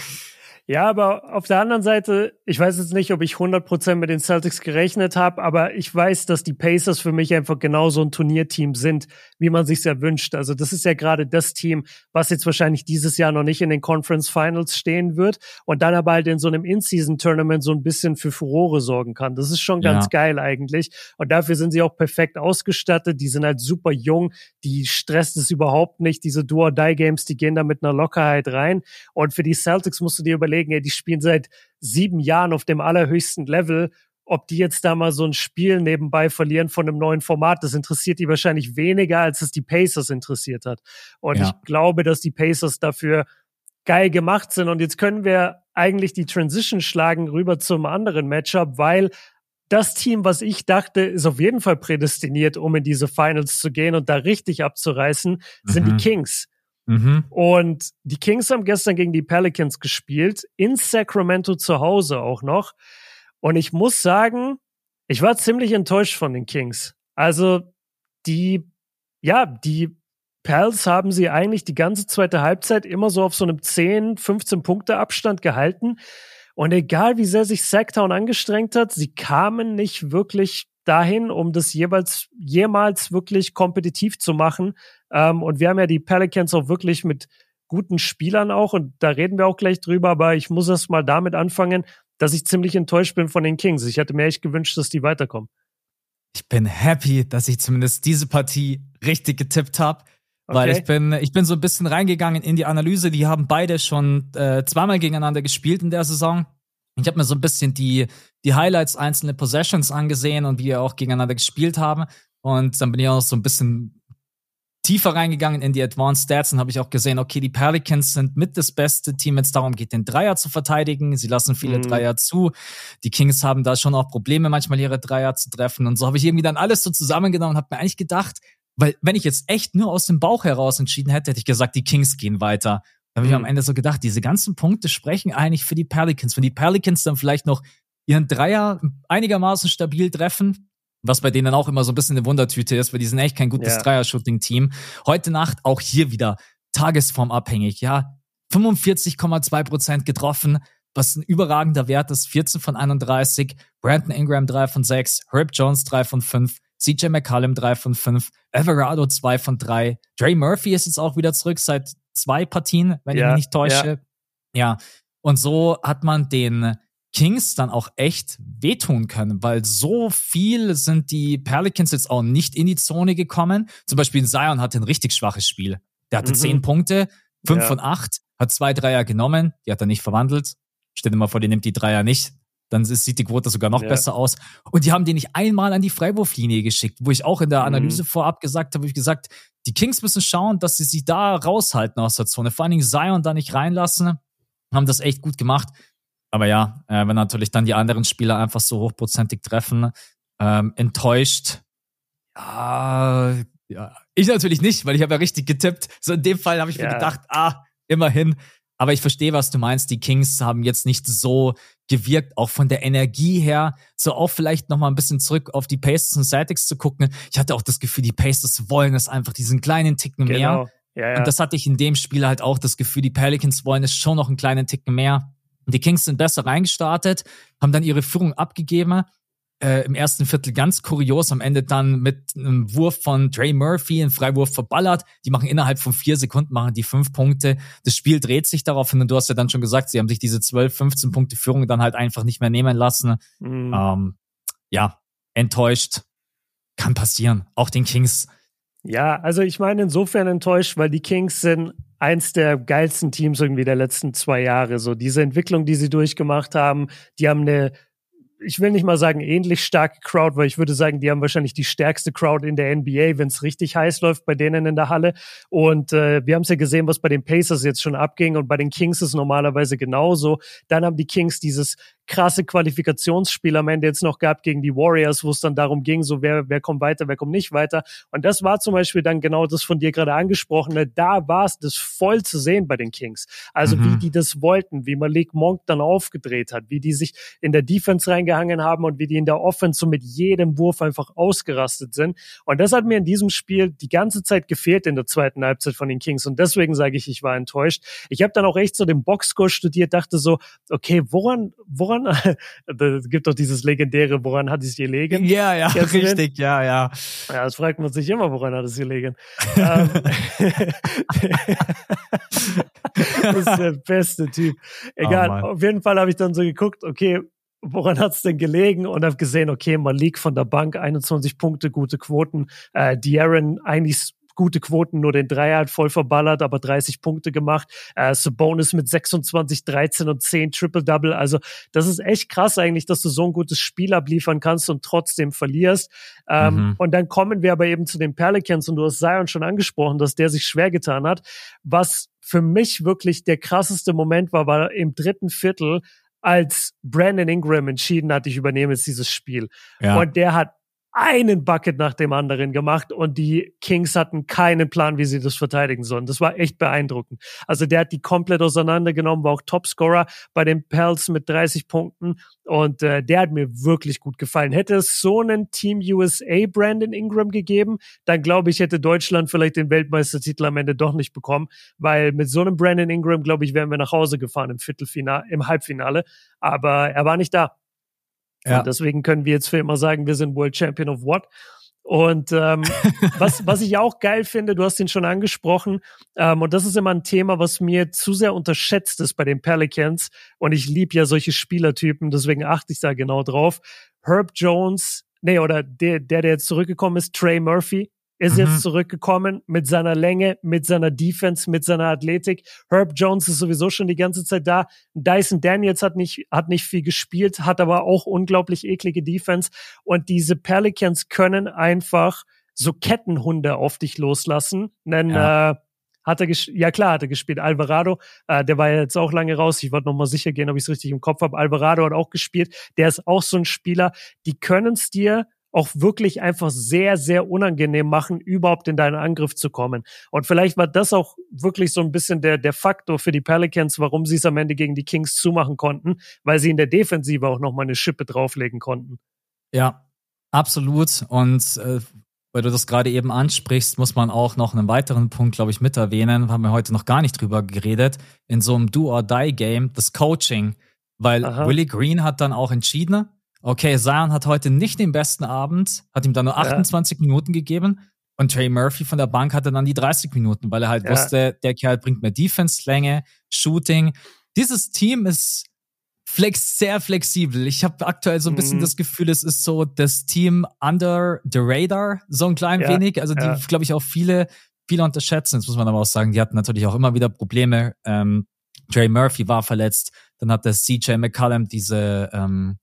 Ja, aber auf der anderen Seite, ich weiß jetzt nicht, ob ich 100% mit den Celtics gerechnet habe, aber ich weiß, dass die Pacers für mich einfach genauso ein Turnierteam sind, wie man sich ja wünscht. Also das ist ja gerade das Team, was jetzt wahrscheinlich dieses Jahr noch nicht in den Conference Finals stehen wird und dann aber halt in so einem In-Season-Tournament so ein bisschen für Furore sorgen kann. Das ist schon ganz ja. geil eigentlich. Und dafür sind sie auch perfekt ausgestattet. Die sind halt super jung. Die stresst es überhaupt nicht. Diese Do-or-Die-Games, die gehen da mit einer Lockerheit rein. Und für die Celtics musst du dir überlegen, überlegen, ey, die spielen seit sieben Jahren auf dem allerhöchsten Level. Ob die jetzt da mal so ein Spiel nebenbei verlieren von einem neuen Format, das interessiert die wahrscheinlich weniger, als es die Pacers interessiert hat. Und ja. ich glaube, dass die Pacers dafür geil gemacht sind. Und jetzt können wir eigentlich die Transition schlagen rüber zum anderen Matchup, weil das Team, was ich dachte, ist auf jeden Fall prädestiniert, um in diese Finals zu gehen und da richtig abzureißen, sind die mhm. Kings. Mhm. Und die Kings haben gestern gegen die Pelicans gespielt, in Sacramento zu Hause auch noch. Und ich muss sagen, ich war ziemlich enttäuscht von den Kings. Also die, ja, die Pels haben sie eigentlich die ganze zweite Halbzeit immer so auf so einem 10, 15 Punkte Abstand gehalten. Und egal wie sehr sich Sacktown angestrengt hat, sie kamen nicht wirklich dahin, um das jeweils jemals wirklich kompetitiv zu machen. Ähm, und wir haben ja die Pelicans auch wirklich mit guten Spielern auch und da reden wir auch gleich drüber, aber ich muss erst mal damit anfangen, dass ich ziemlich enttäuscht bin von den Kings. Ich hätte mir echt gewünscht, dass die weiterkommen. Ich bin happy, dass ich zumindest diese Partie richtig getippt habe. Weil okay. ich bin, ich bin so ein bisschen reingegangen in die Analyse. Die haben beide schon äh, zweimal gegeneinander gespielt in der Saison. Ich habe mir so ein bisschen die, die Highlights einzelne Possessions angesehen und wie wir auch gegeneinander gespielt haben. Und dann bin ich auch so ein bisschen tiefer reingegangen in die Advanced Stats und habe ich auch gesehen, okay, die Pelicans sind mit das beste Team, wenn es darum geht, den Dreier zu verteidigen. Sie lassen viele mhm. Dreier zu. Die Kings haben da schon auch Probleme, manchmal ihre Dreier zu treffen. Und so habe ich irgendwie dann alles so zusammengenommen und habe mir eigentlich gedacht, weil wenn ich jetzt echt nur aus dem Bauch heraus entschieden hätte, hätte ich gesagt, die Kings gehen weiter. Da habe ich mhm. am Ende so gedacht, diese ganzen Punkte sprechen eigentlich für die Pelicans. Wenn die Pelicans dann vielleicht noch ihren Dreier einigermaßen stabil treffen, was bei denen auch immer so ein bisschen eine Wundertüte ist, weil die sind echt kein gutes ja. Dreier-Shooting-Team. Heute Nacht auch hier wieder tagesformabhängig, ja. 45,2 Prozent getroffen, was ein überragender Wert ist. 14 von 31. Brandon Ingram 3 von 6. Herb Jones 3 von 5. CJ McCallum 3 von 5. Everado 2 von 3. Dre Murphy ist jetzt auch wieder zurück seit zwei Partien, wenn ja, ich mich nicht täusche. Ja. ja. Und so hat man den Kings dann auch echt wehtun können, weil so viel sind die Pelicans jetzt auch nicht in die Zone gekommen. Zum Beispiel Zion hatte ein richtig schwaches Spiel. Der hatte mhm. zehn Punkte, fünf ja. von acht, hat zwei Dreier genommen, die hat er nicht verwandelt. Stell dir mal vor, die nimmt die Dreier nicht. Dann sieht die Quote sogar noch ja. besser aus. Und die haben die nicht einmal an die Freiwurflinie geschickt, wo ich auch in der mhm. Analyse mhm. vorab gesagt habe, ich gesagt, die Kings müssen schauen, dass sie sie da raushalten aus der Zone. Vor allen Dingen Zion da nicht reinlassen. Haben das echt gut gemacht. Aber ja, äh, wenn natürlich dann die anderen Spieler einfach so hochprozentig treffen, ähm, enttäuscht. Ja, ja, ich natürlich nicht, weil ich habe ja richtig getippt. So in dem Fall habe ich ja. mir gedacht, ah, immerhin. Aber ich verstehe, was du meinst. Die Kings haben jetzt nicht so gewirkt, auch von der Energie her. So auch vielleicht noch mal ein bisschen zurück auf die Pacers und Celtics zu gucken. Ich hatte auch das Gefühl, die Pacers wollen es einfach diesen kleinen Ticken genau. mehr. Ja, ja. Und das hatte ich in dem Spiel halt auch das Gefühl, die Pelicans wollen es schon noch einen kleinen Ticken mehr. Und die Kings sind besser reingestartet, haben dann ihre Führung abgegeben. Äh, Im ersten Viertel ganz kurios, am Ende dann mit einem Wurf von Trey Murphy, einen Freiwurf verballert. Die machen innerhalb von vier Sekunden machen die fünf Punkte. Das Spiel dreht sich darauf hin und du hast ja dann schon gesagt, sie haben sich diese 12, 15 Punkte Führung dann halt einfach nicht mehr nehmen lassen. Mhm. Ähm, ja, enttäuscht. Kann passieren. Auch den Kings. Ja, also ich meine insofern enttäuscht, weil die Kings sind eins der geilsten Teams irgendwie der letzten zwei Jahre. So diese Entwicklung, die sie durchgemacht haben, die haben eine ich will nicht mal sagen ähnlich starke Crowd, weil ich würde sagen, die haben wahrscheinlich die stärkste Crowd in der NBA, wenn es richtig heiß läuft bei denen in der Halle. Und äh, wir haben es ja gesehen, was bei den Pacers jetzt schon abging und bei den Kings ist normalerweise genauso. Dann haben die Kings dieses krasse Qualifikationsspiel am Ende jetzt noch gehabt gegen die Warriors, wo es dann darum ging, so wer, wer kommt weiter, wer kommt nicht weiter. Und das war zum Beispiel dann genau das von dir gerade angesprochene. Da war es das voll zu sehen bei den Kings. Also mhm. wie die das wollten, wie Malik Monk dann aufgedreht hat, wie die sich in der Defense reingehangen haben und wie die in der Offense so mit jedem Wurf einfach ausgerastet sind. Und das hat mir in diesem Spiel die ganze Zeit gefehlt in der zweiten Halbzeit von den Kings. Und deswegen sage ich, ich war enttäuscht. Ich habe dann auch echt so den Boxscore studiert, dachte so, okay, woran, woran woran? Es [LAUGHS] gibt doch dieses legendäre, woran hat es gelegen? Ja, ja, Kennst richtig, ja, ja. Ja, das fragt man sich immer, woran hat es gelegen. Ähm, [LAUGHS] das ist der beste Typ. Egal, oh auf jeden Fall habe ich dann so geguckt, okay, woran hat es denn gelegen? Und habe gesehen, okay, Malik von der Bank, 21 Punkte, gute Quoten. Äh, De'Aaron eigentlich gute Quoten, nur den Dreier hat voll verballert, aber 30 Punkte gemacht. Äh, Sabonis mit 26, 13 und 10 Triple-Double. Also das ist echt krass eigentlich, dass du so ein gutes Spiel abliefern kannst und trotzdem verlierst. Ähm, mhm. Und dann kommen wir aber eben zu den Pelicans und du hast Zion schon angesprochen, dass der sich schwer getan hat. Was für mich wirklich der krasseste Moment war, war im dritten Viertel, als Brandon Ingram entschieden hat, ich übernehme jetzt dieses Spiel. Ja. Und der hat einen Bucket nach dem anderen gemacht und die Kings hatten keinen Plan, wie sie das verteidigen sollen. Das war echt beeindruckend. Also der hat die komplett auseinandergenommen, war auch Topscorer bei den Pels mit 30 Punkten und äh, der hat mir wirklich gut gefallen. Hätte es so einen Team USA Brandon Ingram gegeben, dann glaube ich, hätte Deutschland vielleicht den Weltmeistertitel am Ende doch nicht bekommen, weil mit so einem Brandon Ingram, glaube ich, wären wir nach Hause gefahren im Viertelfinale, im Halbfinale, aber er war nicht da. Ja. Und deswegen können wir jetzt für immer sagen, wir sind World Champion of What. Und ähm, [LAUGHS] was, was ich auch geil finde, du hast ihn schon angesprochen, ähm, und das ist immer ein Thema, was mir zu sehr unterschätzt ist bei den Pelicans. Und ich liebe ja solche Spielertypen, deswegen achte ich da genau drauf. Herb Jones, nee, oder der, der, der jetzt zurückgekommen ist, Trey Murphy, ist mhm. jetzt zurückgekommen mit seiner Länge, mit seiner Defense, mit seiner Athletik. Herb Jones ist sowieso schon die ganze Zeit da. Dyson Daniels hat nicht, hat nicht viel gespielt, hat aber auch unglaublich eklige Defense. Und diese Pelicans können einfach so Kettenhunde auf dich loslassen. Denn ja. äh, hat er ja klar, hat er gespielt. Alvarado, äh, der war ja jetzt auch lange raus. Ich wollte noch mal sicher gehen, ob ich es richtig im Kopf habe. Alvarado hat auch gespielt. Der ist auch so ein Spieler, die können es dir auch wirklich einfach sehr, sehr unangenehm machen, überhaupt in deinen Angriff zu kommen. Und vielleicht war das auch wirklich so ein bisschen der, der Faktor für die Pelicans, warum sie es am Ende gegen die Kings zumachen konnten, weil sie in der Defensive auch nochmal eine Schippe drauflegen konnten. Ja, absolut. Und äh, weil du das gerade eben ansprichst, muss man auch noch einen weiteren Punkt, glaube ich, mit erwähnen. Haben wir heute noch gar nicht drüber geredet. In so einem Do-or-Die-Game, das Coaching. Weil Aha. Willie Green hat dann auch entschieden, okay, Zion hat heute nicht den besten Abend, hat ihm dann nur 28 ja. Minuten gegeben. Und Trey Murphy von der Bank hatte dann die 30 Minuten, weil er halt ja. wusste, der Kerl bringt mehr Defense-Länge, Shooting. Dieses Team ist flex sehr flexibel. Ich habe aktuell so ein bisschen mhm. das Gefühl, es ist so das Team under the radar, so ein klein ja. wenig. Also die, ja. glaube ich, auch viele, viele unterschätzen. Jetzt muss man aber auch sagen, die hatten natürlich auch immer wieder Probleme. Ähm, Trey Murphy war verletzt. Dann hat der CJ McCallum diese ähm,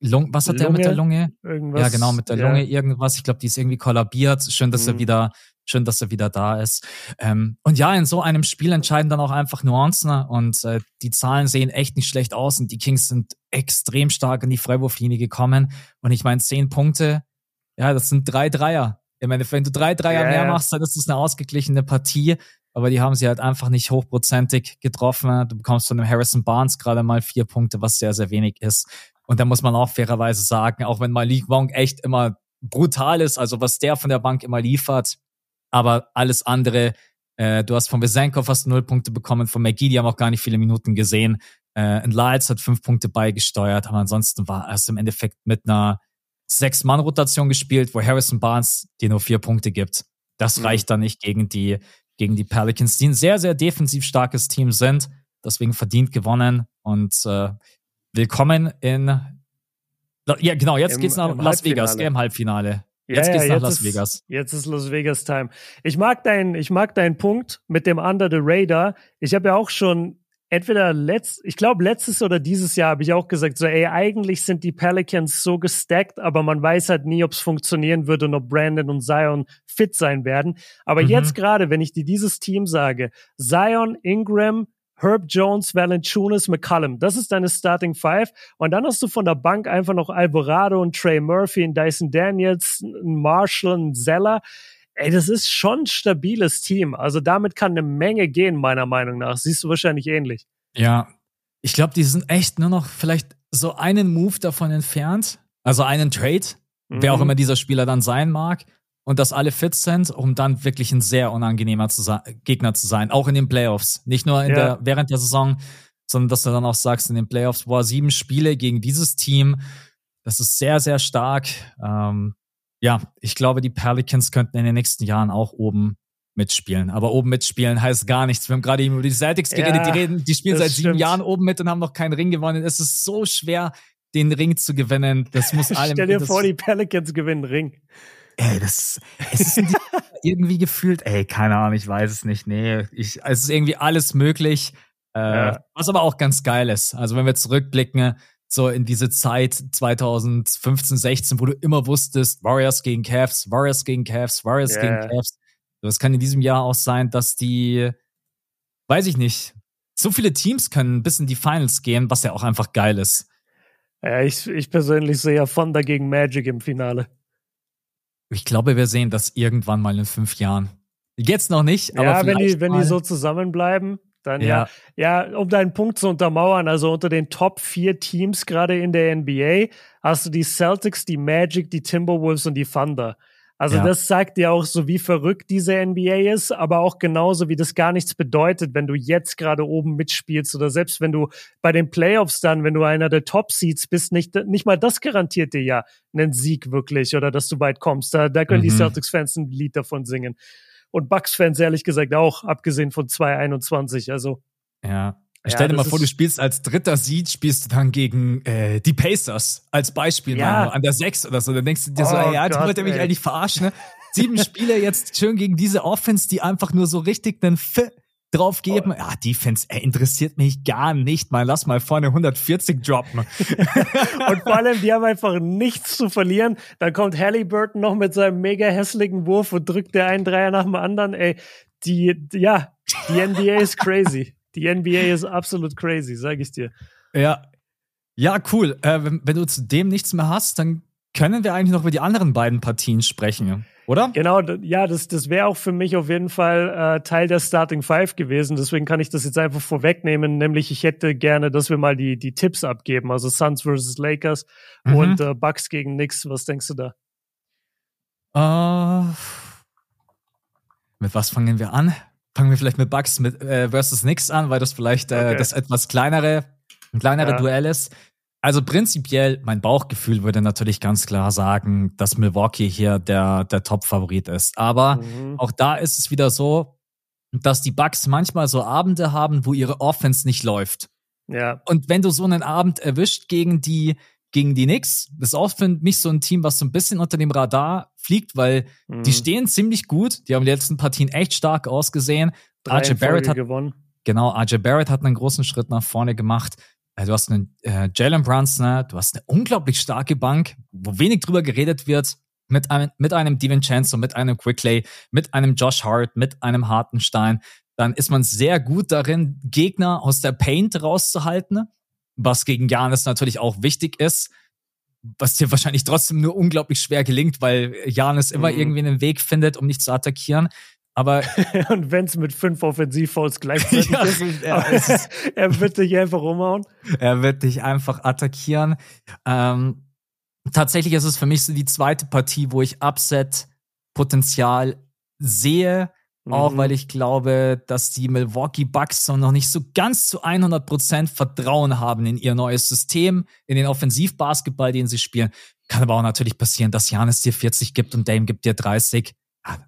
Lung, was hat Lunge? der mit der Lunge? Irgendwas, ja, genau, mit der ja. Lunge irgendwas. Ich glaube, die ist irgendwie kollabiert. Schön, dass mhm. er wieder, schön, dass er wieder da ist. Ähm, und ja, in so einem Spiel entscheiden dann auch einfach Nuancen und äh, die Zahlen sehen echt nicht schlecht aus und die Kings sind extrem stark in die Freiwurflinie gekommen. Und ich meine, zehn Punkte, ja, das sind drei Dreier. Ich meine, wenn du drei Dreier yeah. mehr machst, dann ist das eine ausgeglichene Partie. Aber die haben sie halt einfach nicht hochprozentig getroffen. Du bekommst von dem Harrison Barnes gerade mal vier Punkte, was sehr, sehr wenig ist. Und da muss man auch fairerweise sagen, auch wenn Malik Wong echt immer brutal ist, also was der von der Bank immer liefert, aber alles andere, äh, du hast von Besenko fast null Punkte bekommen, von McGee, die haben auch gar nicht viele Minuten gesehen. Äh, und Lyles hat fünf Punkte beigesteuert, aber ansonsten war es im Endeffekt mit einer Sechs-Mann-Rotation gespielt, wo Harrison Barnes dir nur vier Punkte gibt. Das mhm. reicht dann nicht gegen die, gegen die Pelicans, die ein sehr, sehr defensiv starkes Team sind. Deswegen verdient gewonnen. Und äh, Willkommen in. Ja, genau, jetzt Im, geht's nach Las Vegas, im Halbfinale. Jetzt ja, geht's ja, nach Las ist, Vegas. Jetzt ist Las Vegas Time. Ich mag deinen, ich mag deinen Punkt mit dem Under the Radar. Ich habe ja auch schon entweder letzt, ich glaube letztes oder dieses Jahr habe ich auch gesagt, so ey, eigentlich sind die Pelicans so gestackt, aber man weiß halt nie, ob es funktionieren wird und ob Brandon und Zion fit sein werden. Aber mhm. jetzt gerade, wenn ich dir dieses Team sage, Zion, Ingram, Herb Jones, Valanciunas, McCullum. Das ist deine Starting Five. Und dann hast du von der Bank einfach noch Alvarado und Trey Murphy, und Dyson Daniels, einen Marshall, einen Zeller. Ey, das ist schon ein stabiles Team. Also damit kann eine Menge gehen, meiner Meinung nach. Siehst du wahrscheinlich ähnlich. Ja, ich glaube, die sind echt nur noch vielleicht so einen Move davon entfernt. Also einen Trade, mhm. wer auch mhm. immer dieser Spieler dann sein mag und dass alle fit sind, um dann wirklich ein sehr unangenehmer zu Gegner zu sein, auch in den Playoffs. Nicht nur ja. der, während der Saison, sondern dass du dann auch sagst, in den Playoffs, boah, sieben Spiele gegen dieses Team, das ist sehr, sehr stark. Ähm, ja, ich glaube, die Pelicans könnten in den nächsten Jahren auch oben mitspielen. Aber oben mitspielen heißt gar nichts. Wir haben gerade eben über die Celtics geredet, ja, die reden, die spielen seit sieben Jahren oben mit und haben noch keinen Ring gewonnen. Es ist so schwer, den Ring zu gewinnen. Das muss [LAUGHS] allem. Stell dir vor, die Pelicans gewinnen Ring. Ey, das es ist [LAUGHS] irgendwie gefühlt, ey, keine Ahnung, ich weiß es nicht. Nee, ich, es ist irgendwie alles möglich. Äh, ja. Was aber auch ganz geil ist. Also wenn wir zurückblicken, so in diese Zeit 2015, 16, wo du immer wusstest, Warriors gegen Cavs, Warriors gegen Cavs, Warriors yeah. gegen Cavs. Das kann in diesem Jahr auch sein, dass die, weiß ich nicht, so viele Teams können bis in die Finals gehen, was ja auch einfach geil ist. Ja, ich, ich persönlich sehe ja von dagegen Magic im Finale. Ich glaube, wir sehen das irgendwann mal in fünf Jahren. Jetzt noch nicht, aber ja, wenn die, wenn die so zusammenbleiben, dann ja. ja. Ja, um deinen Punkt zu untermauern, also unter den Top vier Teams gerade in der NBA hast du die Celtics, die Magic, die Timberwolves und die Thunder. Also ja. das sagt dir auch so, wie verrückt diese NBA ist, aber auch genauso, wie das gar nichts bedeutet, wenn du jetzt gerade oben mitspielst oder selbst wenn du bei den Playoffs dann, wenn du einer der Top-Seeds bist, nicht, nicht mal das garantiert dir ja einen Sieg wirklich oder dass du weit kommst. Da, da können mhm. die Celtics-Fans ein Lied davon singen. Und Bucks-Fans ehrlich gesagt auch, abgesehen von 221. Also. Ja. Stell dir mal vor, du spielst als dritter Seed, spielst du dann gegen äh, die Pacers als Beispiel ja. mal an der 6 oder so. Dann denkst du dir oh so, ey, ja, Gott, wollt ihr mich eigentlich verarschen, ne? Sieben [LAUGHS] Spiele jetzt schön gegen diese Offense, die einfach nur so richtig einen F drauf geben. Oh. Ja, Defense ey, interessiert mich gar nicht. Mal lass mal vorne 140 droppen. [LAUGHS] und vor allem, die haben einfach nichts zu verlieren. Dann kommt Halliburton noch mit seinem mega hässlichen Wurf und drückt der einen Dreier nach dem anderen. Ey, die, ja, die NBA ist crazy. Die NBA ist absolut crazy, sag ich dir. Ja. Ja, cool. Äh, wenn, wenn du zu dem nichts mehr hast, dann können wir eigentlich noch über die anderen beiden Partien sprechen oder? Genau, ja, das, das wäre auch für mich auf jeden Fall äh, Teil der Starting Five gewesen. Deswegen kann ich das jetzt einfach vorwegnehmen. Nämlich, ich hätte gerne, dass wir mal die, die Tipps abgeben. Also Suns versus Lakers mhm. und äh, Bucks gegen Knicks. Was denkst du da? Uh, mit was fangen wir an? Fangen wir vielleicht mit Bucks mit, äh, versus Knicks an, weil das vielleicht äh, okay. das etwas kleinere, ein kleinere ja. Duell ist. Also prinzipiell, mein Bauchgefühl würde natürlich ganz klar sagen, dass Milwaukee hier der, der Top-Favorit ist. Aber mhm. auch da ist es wieder so, dass die Bucks manchmal so Abende haben, wo ihre Offense nicht läuft. Ja. Und wenn du so einen Abend erwischt gegen die, gegen die Knicks, das ist auch für mich so ein Team, was so ein bisschen unter dem Radar fliegt, weil mhm. die stehen ziemlich gut. Die haben die letzten Partien echt stark ausgesehen. RJ Barrett hat gewonnen. Genau, RJ Barrett hat einen großen Schritt nach vorne gemacht. Äh, du hast einen äh, Jalen Brunson, ne? du hast eine unglaublich starke Bank, wo wenig drüber geredet wird, mit einem, mit einem DiVincenzo, mit einem Quickley, mit einem Josh Hart, mit einem Hartenstein. Dann ist man sehr gut darin, Gegner aus der Paint rauszuhalten, was gegen Janis natürlich auch wichtig ist, was dir wahrscheinlich trotzdem nur unglaublich schwer gelingt, weil Janis immer mhm. irgendwie einen Weg findet, um nicht zu attackieren. Aber [LAUGHS] und wenn es mit fünf Offensivfouls gleichzeitig [LAUGHS] ja, ist, [LAUGHS] er, er, wird dich einfach umhauen. Er wird dich einfach attackieren. Ähm, tatsächlich ist es für mich so die zweite Partie, wo ich Upset-Potenzial sehe. Mhm. Auch weil ich glaube, dass die Milwaukee Bucks noch nicht so ganz zu 100% Vertrauen haben in ihr neues System, in den Offensivbasketball, den sie spielen. Kann aber auch natürlich passieren, dass Janis dir 40 gibt und Dame gibt dir 30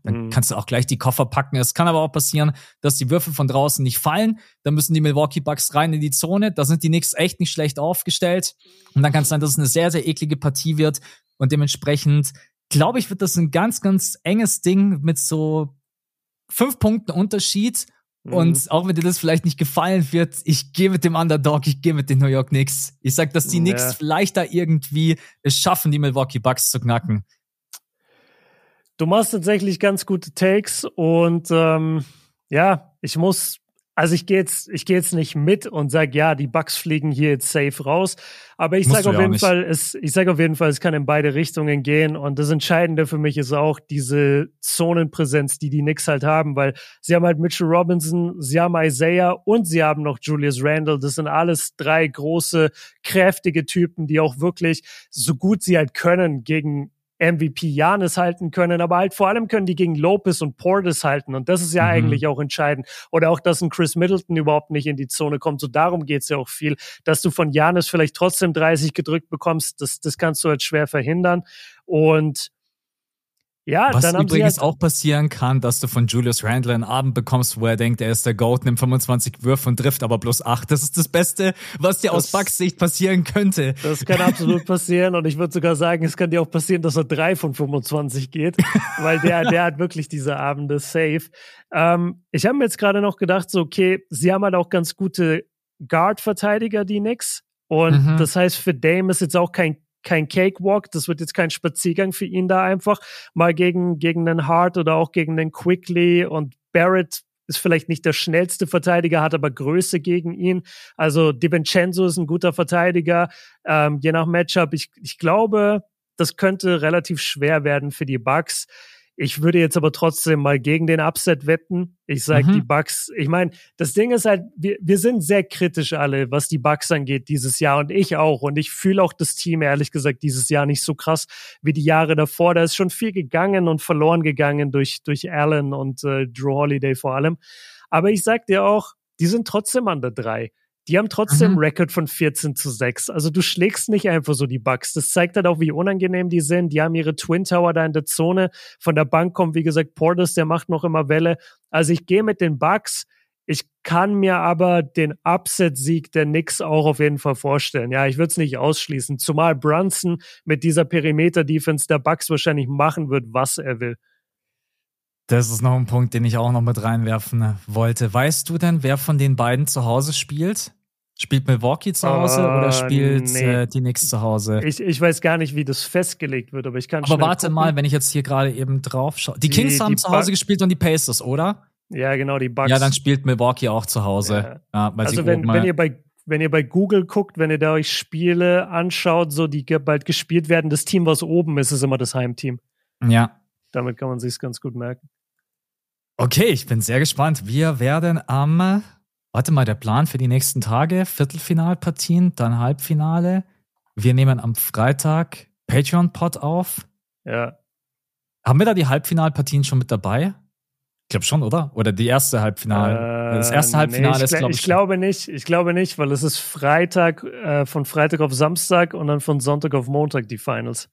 dann mhm. kannst du auch gleich die Koffer packen. Es kann aber auch passieren, dass die Würfel von draußen nicht fallen. Dann müssen die Milwaukee Bucks rein in die Zone. Da sind die Knicks echt nicht schlecht aufgestellt. Und dann kann es sein, dass es eine sehr, sehr eklige Partie wird. Und dementsprechend, glaube ich, wird das ein ganz, ganz enges Ding mit so fünf Punkten Unterschied. Mhm. Und auch wenn dir das vielleicht nicht gefallen wird, ich gehe mit dem Underdog, ich gehe mit den New York Knicks. Ich sag, dass die ja. Knicks vielleicht da irgendwie es schaffen, die Milwaukee Bucks zu knacken. Du machst tatsächlich ganz gute Takes und ähm, ja, ich muss, also ich gehe jetzt, ich gehe jetzt nicht mit und sage, ja, die Bugs fliegen hier jetzt safe raus. Aber ich sage auf jeden nicht. Fall, es, ich sage auf jeden Fall, es kann in beide Richtungen gehen. Und das Entscheidende für mich ist auch diese Zonenpräsenz, die die Knicks halt haben, weil sie haben halt Mitchell Robinson, sie haben Isaiah und sie haben noch Julius Randle. Das sind alles drei große, kräftige Typen, die auch wirklich so gut sie halt können gegen MVP Janis halten können, aber halt vor allem können die gegen Lopez und Portis halten und das ist ja mhm. eigentlich auch entscheidend. Oder auch, dass ein Chris Middleton überhaupt nicht in die Zone kommt. So darum geht's ja auch viel. Dass du von Janis vielleicht trotzdem 30 gedrückt bekommst, das, das kannst du halt schwer verhindern. Und ja, Was übrigens halt auch passieren kann, dass du von Julius Randle einen Abend bekommst, wo er denkt, er ist der Goat, nimmt 25 Würfe und trifft aber bloß 8. Das ist das Beste, was dir das, aus Bucks Sicht passieren könnte. Das kann absolut [LAUGHS] passieren und ich würde sogar sagen, es kann dir auch passieren, dass er 3 von 25 geht, weil der, [LAUGHS] der hat wirklich diese Abende safe. Ähm, ich habe mir jetzt gerade noch gedacht, so okay, sie haben halt auch ganz gute Guard-Verteidiger, die nix. Und mhm. das heißt, für Dame ist jetzt auch kein kein Cakewalk, das wird jetzt kein Spaziergang für ihn da einfach mal gegen, gegen einen Hart oder auch gegen einen Quickly und Barrett ist vielleicht nicht der schnellste Verteidiger, hat aber Größe gegen ihn. Also DiVincenzo ist ein guter Verteidiger, ähm, je nach Matchup. Ich, ich glaube, das könnte relativ schwer werden für die Bucks. Ich würde jetzt aber trotzdem mal gegen den Upset wetten. Ich sage mhm. die Bucks. Ich meine, das Ding ist halt, wir, wir sind sehr kritisch alle, was die Bucks angeht dieses Jahr und ich auch. Und ich fühle auch das Team ehrlich gesagt dieses Jahr nicht so krass wie die Jahre davor. Da ist schon viel gegangen und verloren gegangen durch durch Allen und äh, Drew Holiday vor allem. Aber ich sag dir auch, die sind trotzdem an der drei. Die haben trotzdem mhm. Record von 14 zu 6. Also du schlägst nicht einfach so die Bugs. Das zeigt halt auch, wie unangenehm die sind. Die haben ihre Twin Tower da in der Zone. Von der Bank kommt, wie gesagt, Portis, der macht noch immer Welle. Also ich gehe mit den Bugs. Ich kann mir aber den Upset-Sieg der Knicks auch auf jeden Fall vorstellen. Ja, ich würde es nicht ausschließen. Zumal Brunson mit dieser Perimeter-Defense der Bucks wahrscheinlich machen wird, was er will. Das ist noch ein Punkt, den ich auch noch mit reinwerfen wollte. Weißt du denn, wer von den beiden zu Hause spielt? Spielt Milwaukee zu Hause uh, oder spielt nee. äh, die Knicks zu Hause? Ich, ich weiß gar nicht, wie das festgelegt wird, aber ich kann Aber warte gucken. mal, wenn ich jetzt hier gerade eben drauf schaue. Die, die Kings haben die zu Hause gespielt und die Pacers, oder? Ja, genau, die Bucks. Ja, dann spielt Milwaukee auch zu Hause. Ja. Ja, also wenn, wenn ihr bei wenn ihr bei Google guckt, wenn ihr da euch Spiele anschaut, so die bald gespielt werden, das Team, was oben ist, ist immer das Heimteam. Ja. Damit kann man sich ganz gut merken. Okay, ich bin sehr gespannt. Wir werden am, warte mal, der Plan für die nächsten Tage, Viertelfinalpartien, dann Halbfinale. Wir nehmen am Freitag Patreon-Pod auf. Ja. Haben wir da die Halbfinalpartien schon mit dabei? Ich glaube schon, oder? Oder die erste Halbfinale. Äh, das erste Halbfinale nee, ich, ist, glaube ich. Ich glaube nicht. Ich glaube nicht, weil es ist Freitag, äh, von Freitag auf Samstag und dann von Sonntag auf Montag die Finals.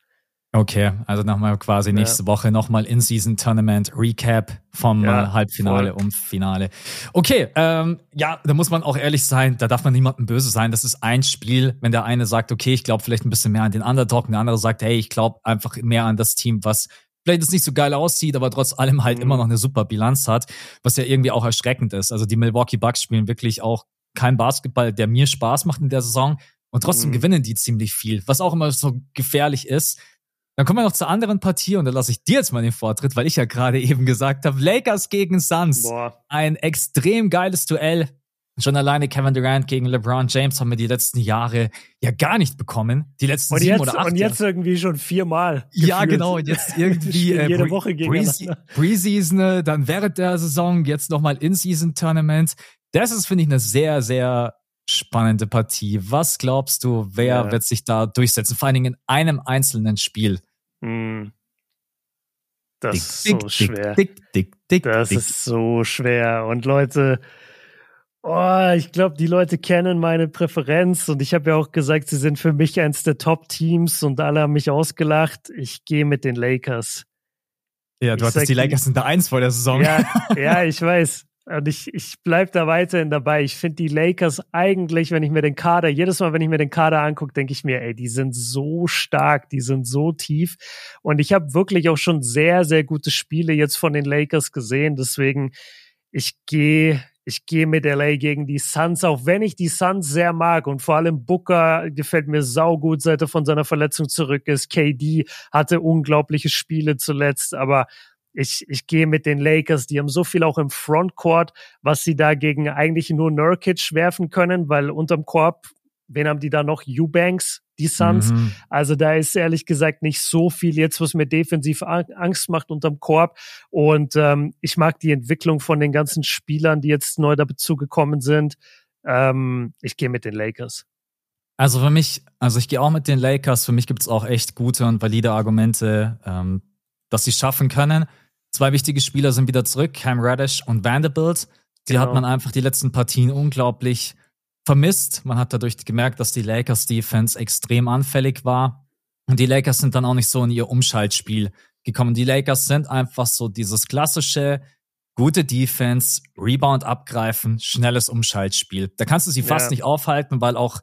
Okay, also nochmal quasi nächste ja. Woche nochmal In-Season-Tournament Recap vom ja, Halbfinale voll. und Finale. Okay, ähm, ja, da muss man auch ehrlich sein, da darf man niemandem böse sein. Das ist ein Spiel, wenn der eine sagt, okay, ich glaube vielleicht ein bisschen mehr an den Underdog und der andere sagt, hey, ich glaube einfach mehr an das Team, was vielleicht es nicht so geil aussieht, aber trotz allem halt mhm. immer noch eine super Bilanz hat, was ja irgendwie auch erschreckend ist. Also die Milwaukee Bucks spielen wirklich auch kein Basketball, der mir Spaß macht in der Saison und trotzdem mhm. gewinnen die ziemlich viel, was auch immer so gefährlich ist. Dann kommen wir noch zur anderen Partie und da lasse ich dir jetzt mal den Vortritt, weil ich ja gerade [LAUGHS] eben gesagt habe, Lakers gegen Suns. Boah. Ein extrem geiles Duell. Schon alleine Kevin Durant gegen LeBron James haben wir die letzten Jahre ja gar nicht bekommen. Die letzten und sieben jetzt, oder acht. Und jetzt Jahre. irgendwie schon viermal. Ja, genau. Und jetzt irgendwie [LAUGHS] äh, jede Woche Preseason, äh, dann während der Saison, jetzt nochmal In-Season-Tournament. Das ist, finde ich, eine sehr, sehr spannende Partie. Was glaubst du, wer ja. wird sich da durchsetzen? Vor allen Dingen in einem einzelnen Spiel. Hm. Das dick, ist so dick, schwer. Dick, das ist so schwer. Und Leute, Oh, ich glaube, die Leute kennen meine Präferenz und ich habe ja auch gesagt, sie sind für mich eins der Top-Teams und alle haben mich ausgelacht. Ich gehe mit den Lakers. Ja, du ich hattest die Lakers in der Eins vor der Saison. Ja, [LAUGHS] ja ich weiß. Und ich, ich bleib da weiterhin dabei. Ich finde die Lakers eigentlich, wenn ich mir den Kader, jedes Mal, wenn ich mir den Kader angucke, denke ich mir, ey, die sind so stark, die sind so tief. Und ich habe wirklich auch schon sehr, sehr gute Spiele jetzt von den Lakers gesehen. Deswegen, ich gehe ich gehe mit LA gegen die Suns, auch wenn ich die Suns sehr mag und vor allem Booker gefällt mir saugut, seit er von seiner Verletzung zurück ist. KD hatte unglaubliche Spiele zuletzt, aber ich, ich gehe mit den Lakers, die haben so viel auch im Frontcourt, was sie da gegen eigentlich nur Nurkic werfen können, weil unterm Korb, wen haben die da noch? Eubanks, die Suns. Mhm. Also da ist ehrlich gesagt nicht so viel jetzt, was mir defensiv Angst macht unterm Korb. Und ähm, ich mag die Entwicklung von den ganzen Spielern, die jetzt neu dazu gekommen sind. Ähm, ich gehe mit den Lakers. Also für mich, also ich gehe auch mit den Lakers. Für mich gibt es auch echt gute und valide Argumente, ähm, dass sie schaffen können. Zwei wichtige Spieler sind wieder zurück, Cam Radish und Vanderbilt. Die genau. hat man einfach die letzten Partien unglaublich vermisst. Man hat dadurch gemerkt, dass die Lakers Defense extrem anfällig war. Und die Lakers sind dann auch nicht so in ihr Umschaltspiel gekommen. Die Lakers sind einfach so dieses klassische, gute Defense, Rebound abgreifen, schnelles Umschaltspiel. Da kannst du sie fast ja. nicht aufhalten, weil auch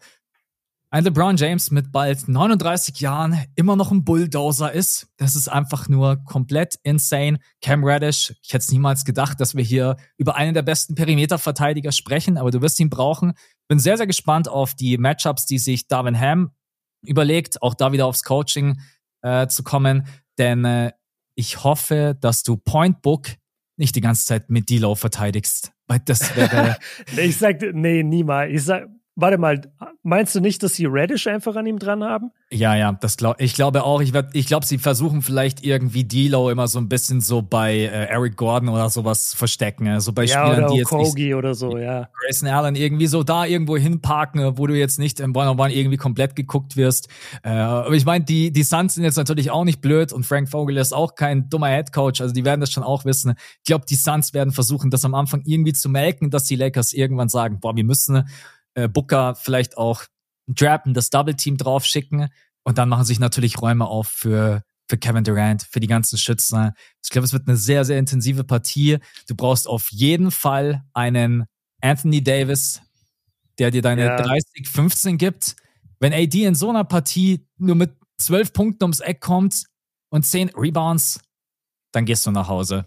ein LeBron James mit bald 39 Jahren immer noch ein Bulldozer ist. Das ist einfach nur komplett insane. Cam Reddish, ich hätte es niemals gedacht, dass wir hier über einen der besten Perimeterverteidiger sprechen, aber du wirst ihn brauchen. Bin sehr, sehr gespannt auf die Matchups, die sich Darwin Ham überlegt, auch da wieder aufs Coaching äh, zu kommen, denn äh, ich hoffe, dass du Point Book nicht die ganze Zeit mit D-Low verteidigst, weil das wäre. [LAUGHS] ich sag, nee, niemals. Ich sag, Warte mal, meinst du nicht, dass sie Reddish einfach an ihm dran haben? Ja, ja, das glaub, ich glaube auch. Ich, ich glaube, sie versuchen vielleicht irgendwie D'Lo immer so ein bisschen so bei äh, Eric Gordon oder sowas verstecken. Also bei ja, Spielern, oder die jetzt Kogi nicht, oder so, ja. Grayson Allen irgendwie so da irgendwo hinparken, wo du jetzt nicht im One-on-One irgendwie komplett geguckt wirst. Äh, aber ich meine, die, die Suns sind jetzt natürlich auch nicht blöd und Frank Vogel ist auch kein dummer Headcoach. Also die werden das schon auch wissen. Ich glaube, die Suns werden versuchen, das am Anfang irgendwie zu melken, dass die Lakers irgendwann sagen, boah, wir müssen äh, Booker vielleicht auch Drappen, das Double Team draufschicken und dann machen sich natürlich Räume auf für für Kevin Durant, für die ganzen Schützen. Ich glaube, es wird eine sehr, sehr intensive Partie. Du brauchst auf jeden Fall einen Anthony Davis, der dir deine ja. 30, 15 gibt. Wenn AD in so einer Partie nur mit 12 Punkten ums Eck kommt und 10 Rebounds, dann gehst du nach Hause.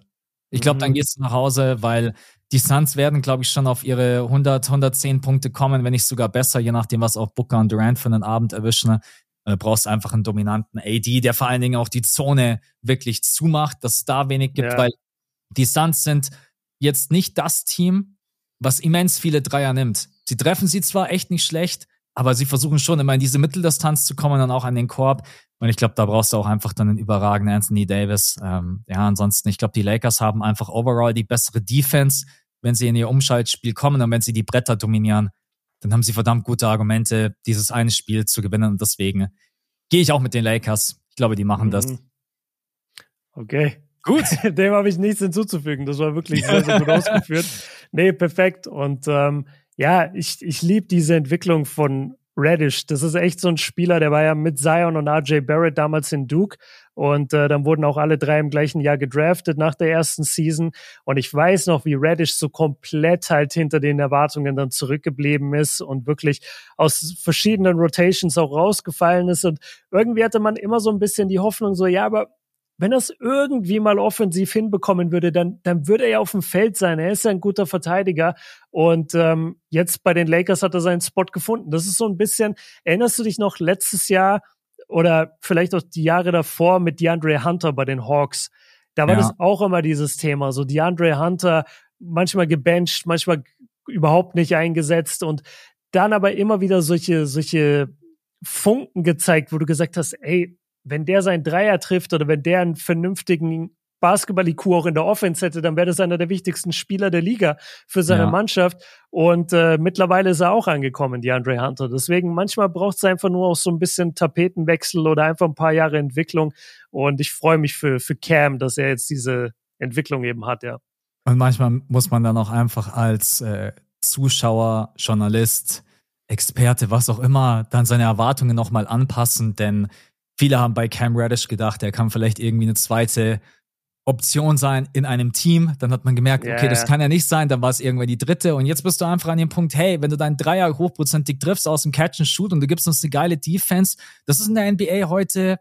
Ich glaube, mhm. dann gehst du nach Hause, weil die Suns werden, glaube ich, schon auf ihre 100, 110 Punkte kommen, wenn nicht sogar besser, je nachdem, was auch Booker und Durant für einen Abend erwischen. Du äh, brauchst einfach einen dominanten AD, der vor allen Dingen auch die Zone wirklich zumacht, dass es da wenig gibt, ja. weil die Suns sind jetzt nicht das Team, was immens viele Dreier nimmt. Sie treffen sie zwar echt nicht schlecht, aber sie versuchen schon immer in diese Mitteldistanz zu kommen und auch an den Korb. Und ich glaube, da brauchst du auch einfach dann einen überragenden Anthony Davis. Ähm, ja, ansonsten, ich glaube, die Lakers haben einfach overall die bessere Defense, wenn sie in ihr Umschaltspiel kommen und wenn sie die Bretter dominieren, dann haben sie verdammt gute Argumente, dieses eine Spiel zu gewinnen. Und deswegen gehe ich auch mit den Lakers. Ich glaube, die machen mhm. das. Okay. Gut. [LAUGHS] Dem habe ich nichts hinzuzufügen. Das war wirklich sehr, sehr gut [LAUGHS] ausgeführt. Nee, perfekt. Und ähm, ja, ich, ich liebe diese Entwicklung von Radish. Das ist echt so ein Spieler, der war ja mit Zion und RJ Barrett damals in Duke. Und äh, dann wurden auch alle drei im gleichen Jahr gedraftet nach der ersten Season. Und ich weiß noch, wie Radish so komplett halt hinter den Erwartungen dann zurückgeblieben ist und wirklich aus verschiedenen Rotations auch rausgefallen ist. Und irgendwie hatte man immer so ein bisschen die Hoffnung, so, ja, aber wenn er es irgendwie mal offensiv hinbekommen würde, dann, dann würde er ja auf dem Feld sein. Er ist ja ein guter Verteidiger. Und ähm, jetzt bei den Lakers hat er seinen Spot gefunden. Das ist so ein bisschen, erinnerst du dich noch letztes Jahr oder vielleicht auch die Jahre davor mit DeAndre Hunter bei den Hawks? Da war ja. das auch immer dieses Thema. So DeAndre Hunter, manchmal gebencht, manchmal überhaupt nicht eingesetzt und dann aber immer wieder solche, solche Funken gezeigt, wo du gesagt hast, ey, wenn der seinen Dreier trifft oder wenn der einen vernünftigen Basketball-IQ auch in der Offense hätte, dann wäre das einer der wichtigsten Spieler der Liga für seine ja. Mannschaft. Und äh, mittlerweile ist er auch angekommen, die Andre Hunter. Deswegen manchmal braucht es einfach nur auch so ein bisschen Tapetenwechsel oder einfach ein paar Jahre Entwicklung. Und ich freue mich für, für Cam, dass er jetzt diese Entwicklung eben hat, ja. Und manchmal muss man dann auch einfach als äh, Zuschauer, Journalist, Experte, was auch immer, dann seine Erwartungen nochmal anpassen, denn Viele haben bei Cam Reddish gedacht, er kann vielleicht irgendwie eine zweite Option sein in einem Team. Dann hat man gemerkt, yeah. okay, das kann ja nicht sein. Dann war es irgendwann die dritte. Und jetzt bist du einfach an dem Punkt, hey, wenn du deinen Dreier hochprozentig triffst aus dem Catch and Shoot und du gibst uns eine geile Defense, das ist in der NBA heute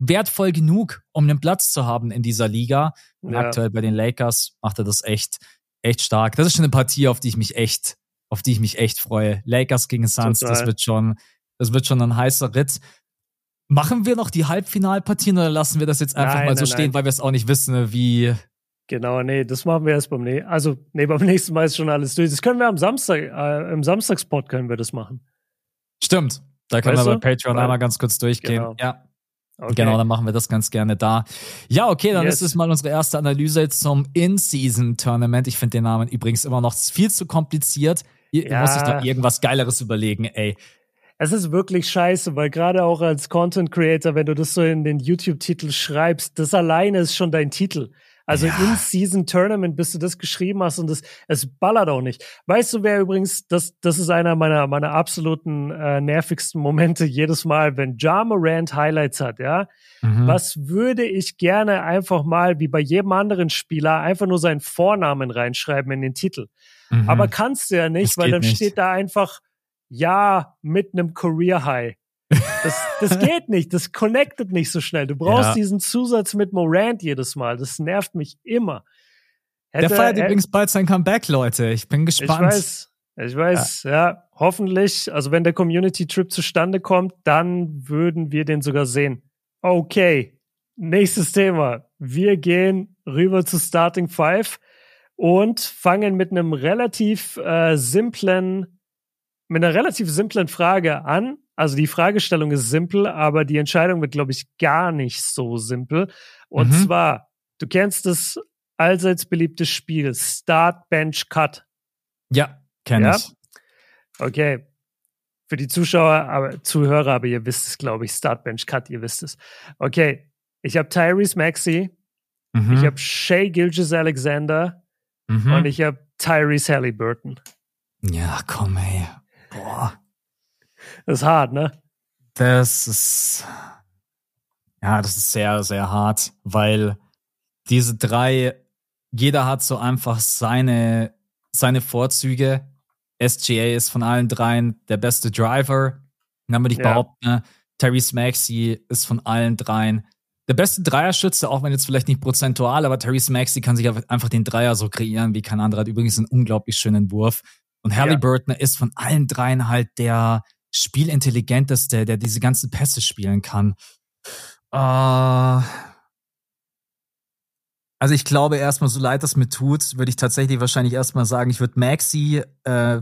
wertvoll genug, um einen Platz zu haben in dieser Liga. Und ja. aktuell bei den Lakers macht er das echt, echt stark. Das ist schon eine Partie, auf die ich mich echt, auf die ich mich echt freue. Lakers gegen Suns, Total. das wird schon, das wird schon ein heißer Ritt. Machen wir noch die Halbfinalpartien oder lassen wir das jetzt einfach nein, mal so nein, stehen, nein. weil wir es auch nicht wissen, wie. Genau, nee, das machen wir erst beim nächsten Also, nee, beim nächsten Mal ist schon alles durch. Das können wir am Samstag, äh, im Samstagspot können wir das machen. Stimmt. Da können weißt wir bei Patreon weil, einmal ganz kurz durchgehen. Genau. Ja. Okay. Genau, dann machen wir das ganz gerne da. Ja, okay, dann yes. ist es mal unsere erste Analyse zum In-Season-Tournament. Ich finde den Namen übrigens immer noch viel zu kompliziert. Ihr ja. muss sich da irgendwas Geileres überlegen, ey es ist wirklich scheiße, weil gerade auch als Content Creator, wenn du das so in den YouTube-Titel schreibst, das alleine ist schon dein Titel. Also ja. in Season Tournament, bis du das geschrieben hast und das, es ballert auch nicht. Weißt du, wer übrigens, das, das ist einer meiner, meiner absoluten äh, nervigsten Momente jedes Mal, wenn Ja Morant Highlights hat, ja. Mhm. Was würde ich gerne einfach mal, wie bei jedem anderen Spieler, einfach nur seinen Vornamen reinschreiben in den Titel. Mhm. Aber kannst du ja nicht, das weil dann nicht. steht da einfach ja mit einem Career High. Das, das [LAUGHS] geht nicht, das connectet nicht so schnell. Du brauchst ja. diesen Zusatz mit Morant jedes Mal. Das nervt mich immer. Hätte, Der feiert übrigens bald sein Comeback, Leute. Ich bin gespannt. Ich weiß, ich weiß, ja. ja. Hoffentlich, also wenn der Community Trip zustande kommt, dann würden wir den sogar sehen. Okay, nächstes Thema. Wir gehen rüber zu Starting Five und fangen mit einem relativ äh, simplen mit einer relativ simplen Frage an. Also die Fragestellung ist simpel, aber die Entscheidung wird, glaube ich, gar nicht so simpel. Und mhm. zwar, du kennst das allseits beliebte Spiel Start, Bench, Cut. Ja, kenne ja? ich. Okay. Für die Zuschauer, aber Zuhörer, aber ihr wisst es, glaube ich, Start, Bench, Cut, ihr wisst es. Okay. Ich habe Tyrese Maxey, mhm. ich habe Shay Gilges Alexander mhm. und ich habe Tyrese Halliburton. Ja, komm, ey. Boah. Das ist hart, ne? Das ist. Ja, das ist sehr, sehr hart, weil diese drei, jeder hat so einfach seine, seine Vorzüge. SGA ist von allen dreien der beste Driver. Dann würde ich ja. behaupten, Terry Maxey ist von allen dreien der beste Dreierschütze, auch wenn jetzt vielleicht nicht prozentual, aber Therese Maxey kann sich einfach den Dreier so kreieren wie kein anderer. Hat übrigens einen unglaublich schönen Wurf. Und Halliburton ja. ist von allen dreien halt der spielintelligenteste, der diese ganzen Pässe spielen kann. Uh, also ich glaube erstmal, so leid das mir tut, würde ich tatsächlich wahrscheinlich erstmal sagen, ich würde Maxi äh,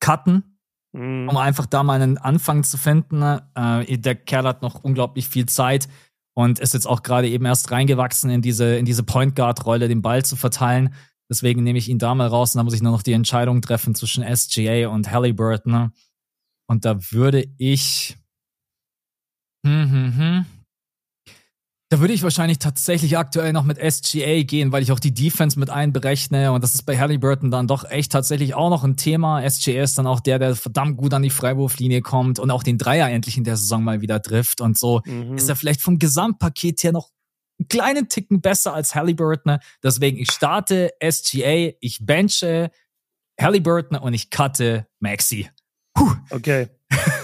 cutten, mhm. um einfach da mal einen Anfang zu finden. Äh, der Kerl hat noch unglaublich viel Zeit und ist jetzt auch gerade eben erst reingewachsen in diese, in diese Point Guard-Rolle, den Ball zu verteilen. Deswegen nehme ich ihn da mal raus und dann muss ich nur noch die Entscheidung treffen zwischen SGA und Halliburton. Und da würde ich. Hm, hm, hm. Da würde ich wahrscheinlich tatsächlich aktuell noch mit SGA gehen, weil ich auch die Defense mit einberechne und das ist bei Halliburton dann doch echt tatsächlich auch noch ein Thema. SGA ist dann auch der, der verdammt gut an die Freiwurflinie kommt und auch den Dreier endlich in der Saison mal wieder trifft und so mhm. ist er vielleicht vom Gesamtpaket her noch einen kleinen Ticken besser als Halliburton. Deswegen ich starte SGA, ich benche Halliburton und ich cutte Maxi. Puh. Okay.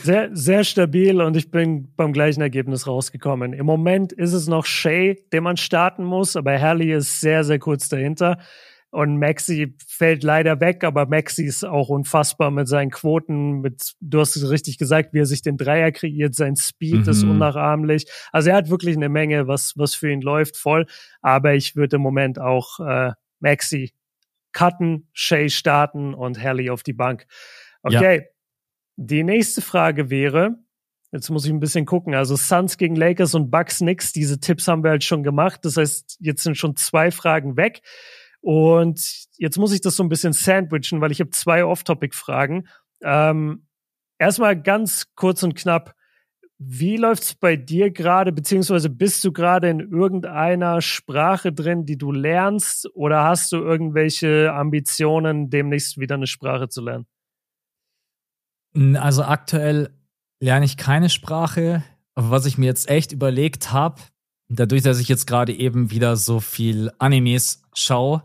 Sehr, sehr stabil und ich bin beim gleichen Ergebnis rausgekommen. Im Moment ist es noch Shay, den man starten muss, aber Hallie ist sehr, sehr kurz dahinter. Und Maxi fällt leider weg, aber Maxi ist auch unfassbar mit seinen Quoten, mit, du hast es richtig gesagt, wie er sich den Dreier kreiert, sein Speed mhm. ist unnachahmlich. Also er hat wirklich eine Menge, was, was für ihn läuft, voll. Aber ich würde im Moment auch äh, Maxi cutten, Shay starten und Hallie auf die Bank. Okay. Ja. Die nächste Frage wäre, jetzt muss ich ein bisschen gucken, also Suns gegen Lakers und Bucks nix, diese Tipps haben wir halt schon gemacht. Das heißt, jetzt sind schon zwei Fragen weg. Und jetzt muss ich das so ein bisschen sandwichen, weil ich habe zwei Off-Topic-Fragen. Ähm, erstmal ganz kurz und knapp. Wie läuft's bei dir gerade, beziehungsweise bist du gerade in irgendeiner Sprache drin, die du lernst, oder hast du irgendwelche Ambitionen, demnächst wieder eine Sprache zu lernen? Also aktuell lerne ich keine Sprache, aber was ich mir jetzt echt überlegt habe, dadurch, dass ich jetzt gerade eben wieder so viel Animes schaue,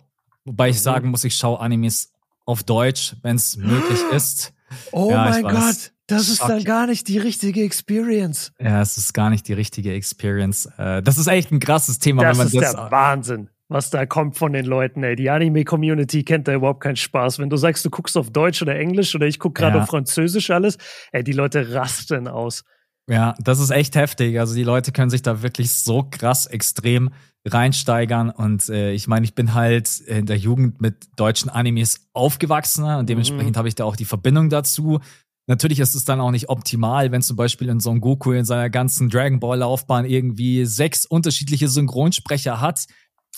wobei ich mhm. sagen muss, ich schaue Animes auf Deutsch, wenn es [GASPS] möglich ist. Oh ja, mein Gott, das ist dann gar nicht die richtige Experience. Ja, es ist gar nicht die richtige Experience. Äh, das ist echt ein krasses Thema, das wenn man ist das. Der Wahnsinn was da kommt von den Leuten, ey. Die Anime-Community kennt da überhaupt keinen Spaß. Wenn du sagst, du guckst auf Deutsch oder Englisch oder ich guck gerade ja. auf Französisch alles, ey, die Leute rasten aus. Ja, das ist echt heftig. Also die Leute können sich da wirklich so krass extrem reinsteigern. Und äh, ich meine, ich bin halt in der Jugend mit deutschen Animes aufgewachsen und dementsprechend mhm. habe ich da auch die Verbindung dazu. Natürlich ist es dann auch nicht optimal, wenn zum Beispiel in Son Goku in seiner ganzen Dragon Ball Laufbahn irgendwie sechs unterschiedliche Synchronsprecher hat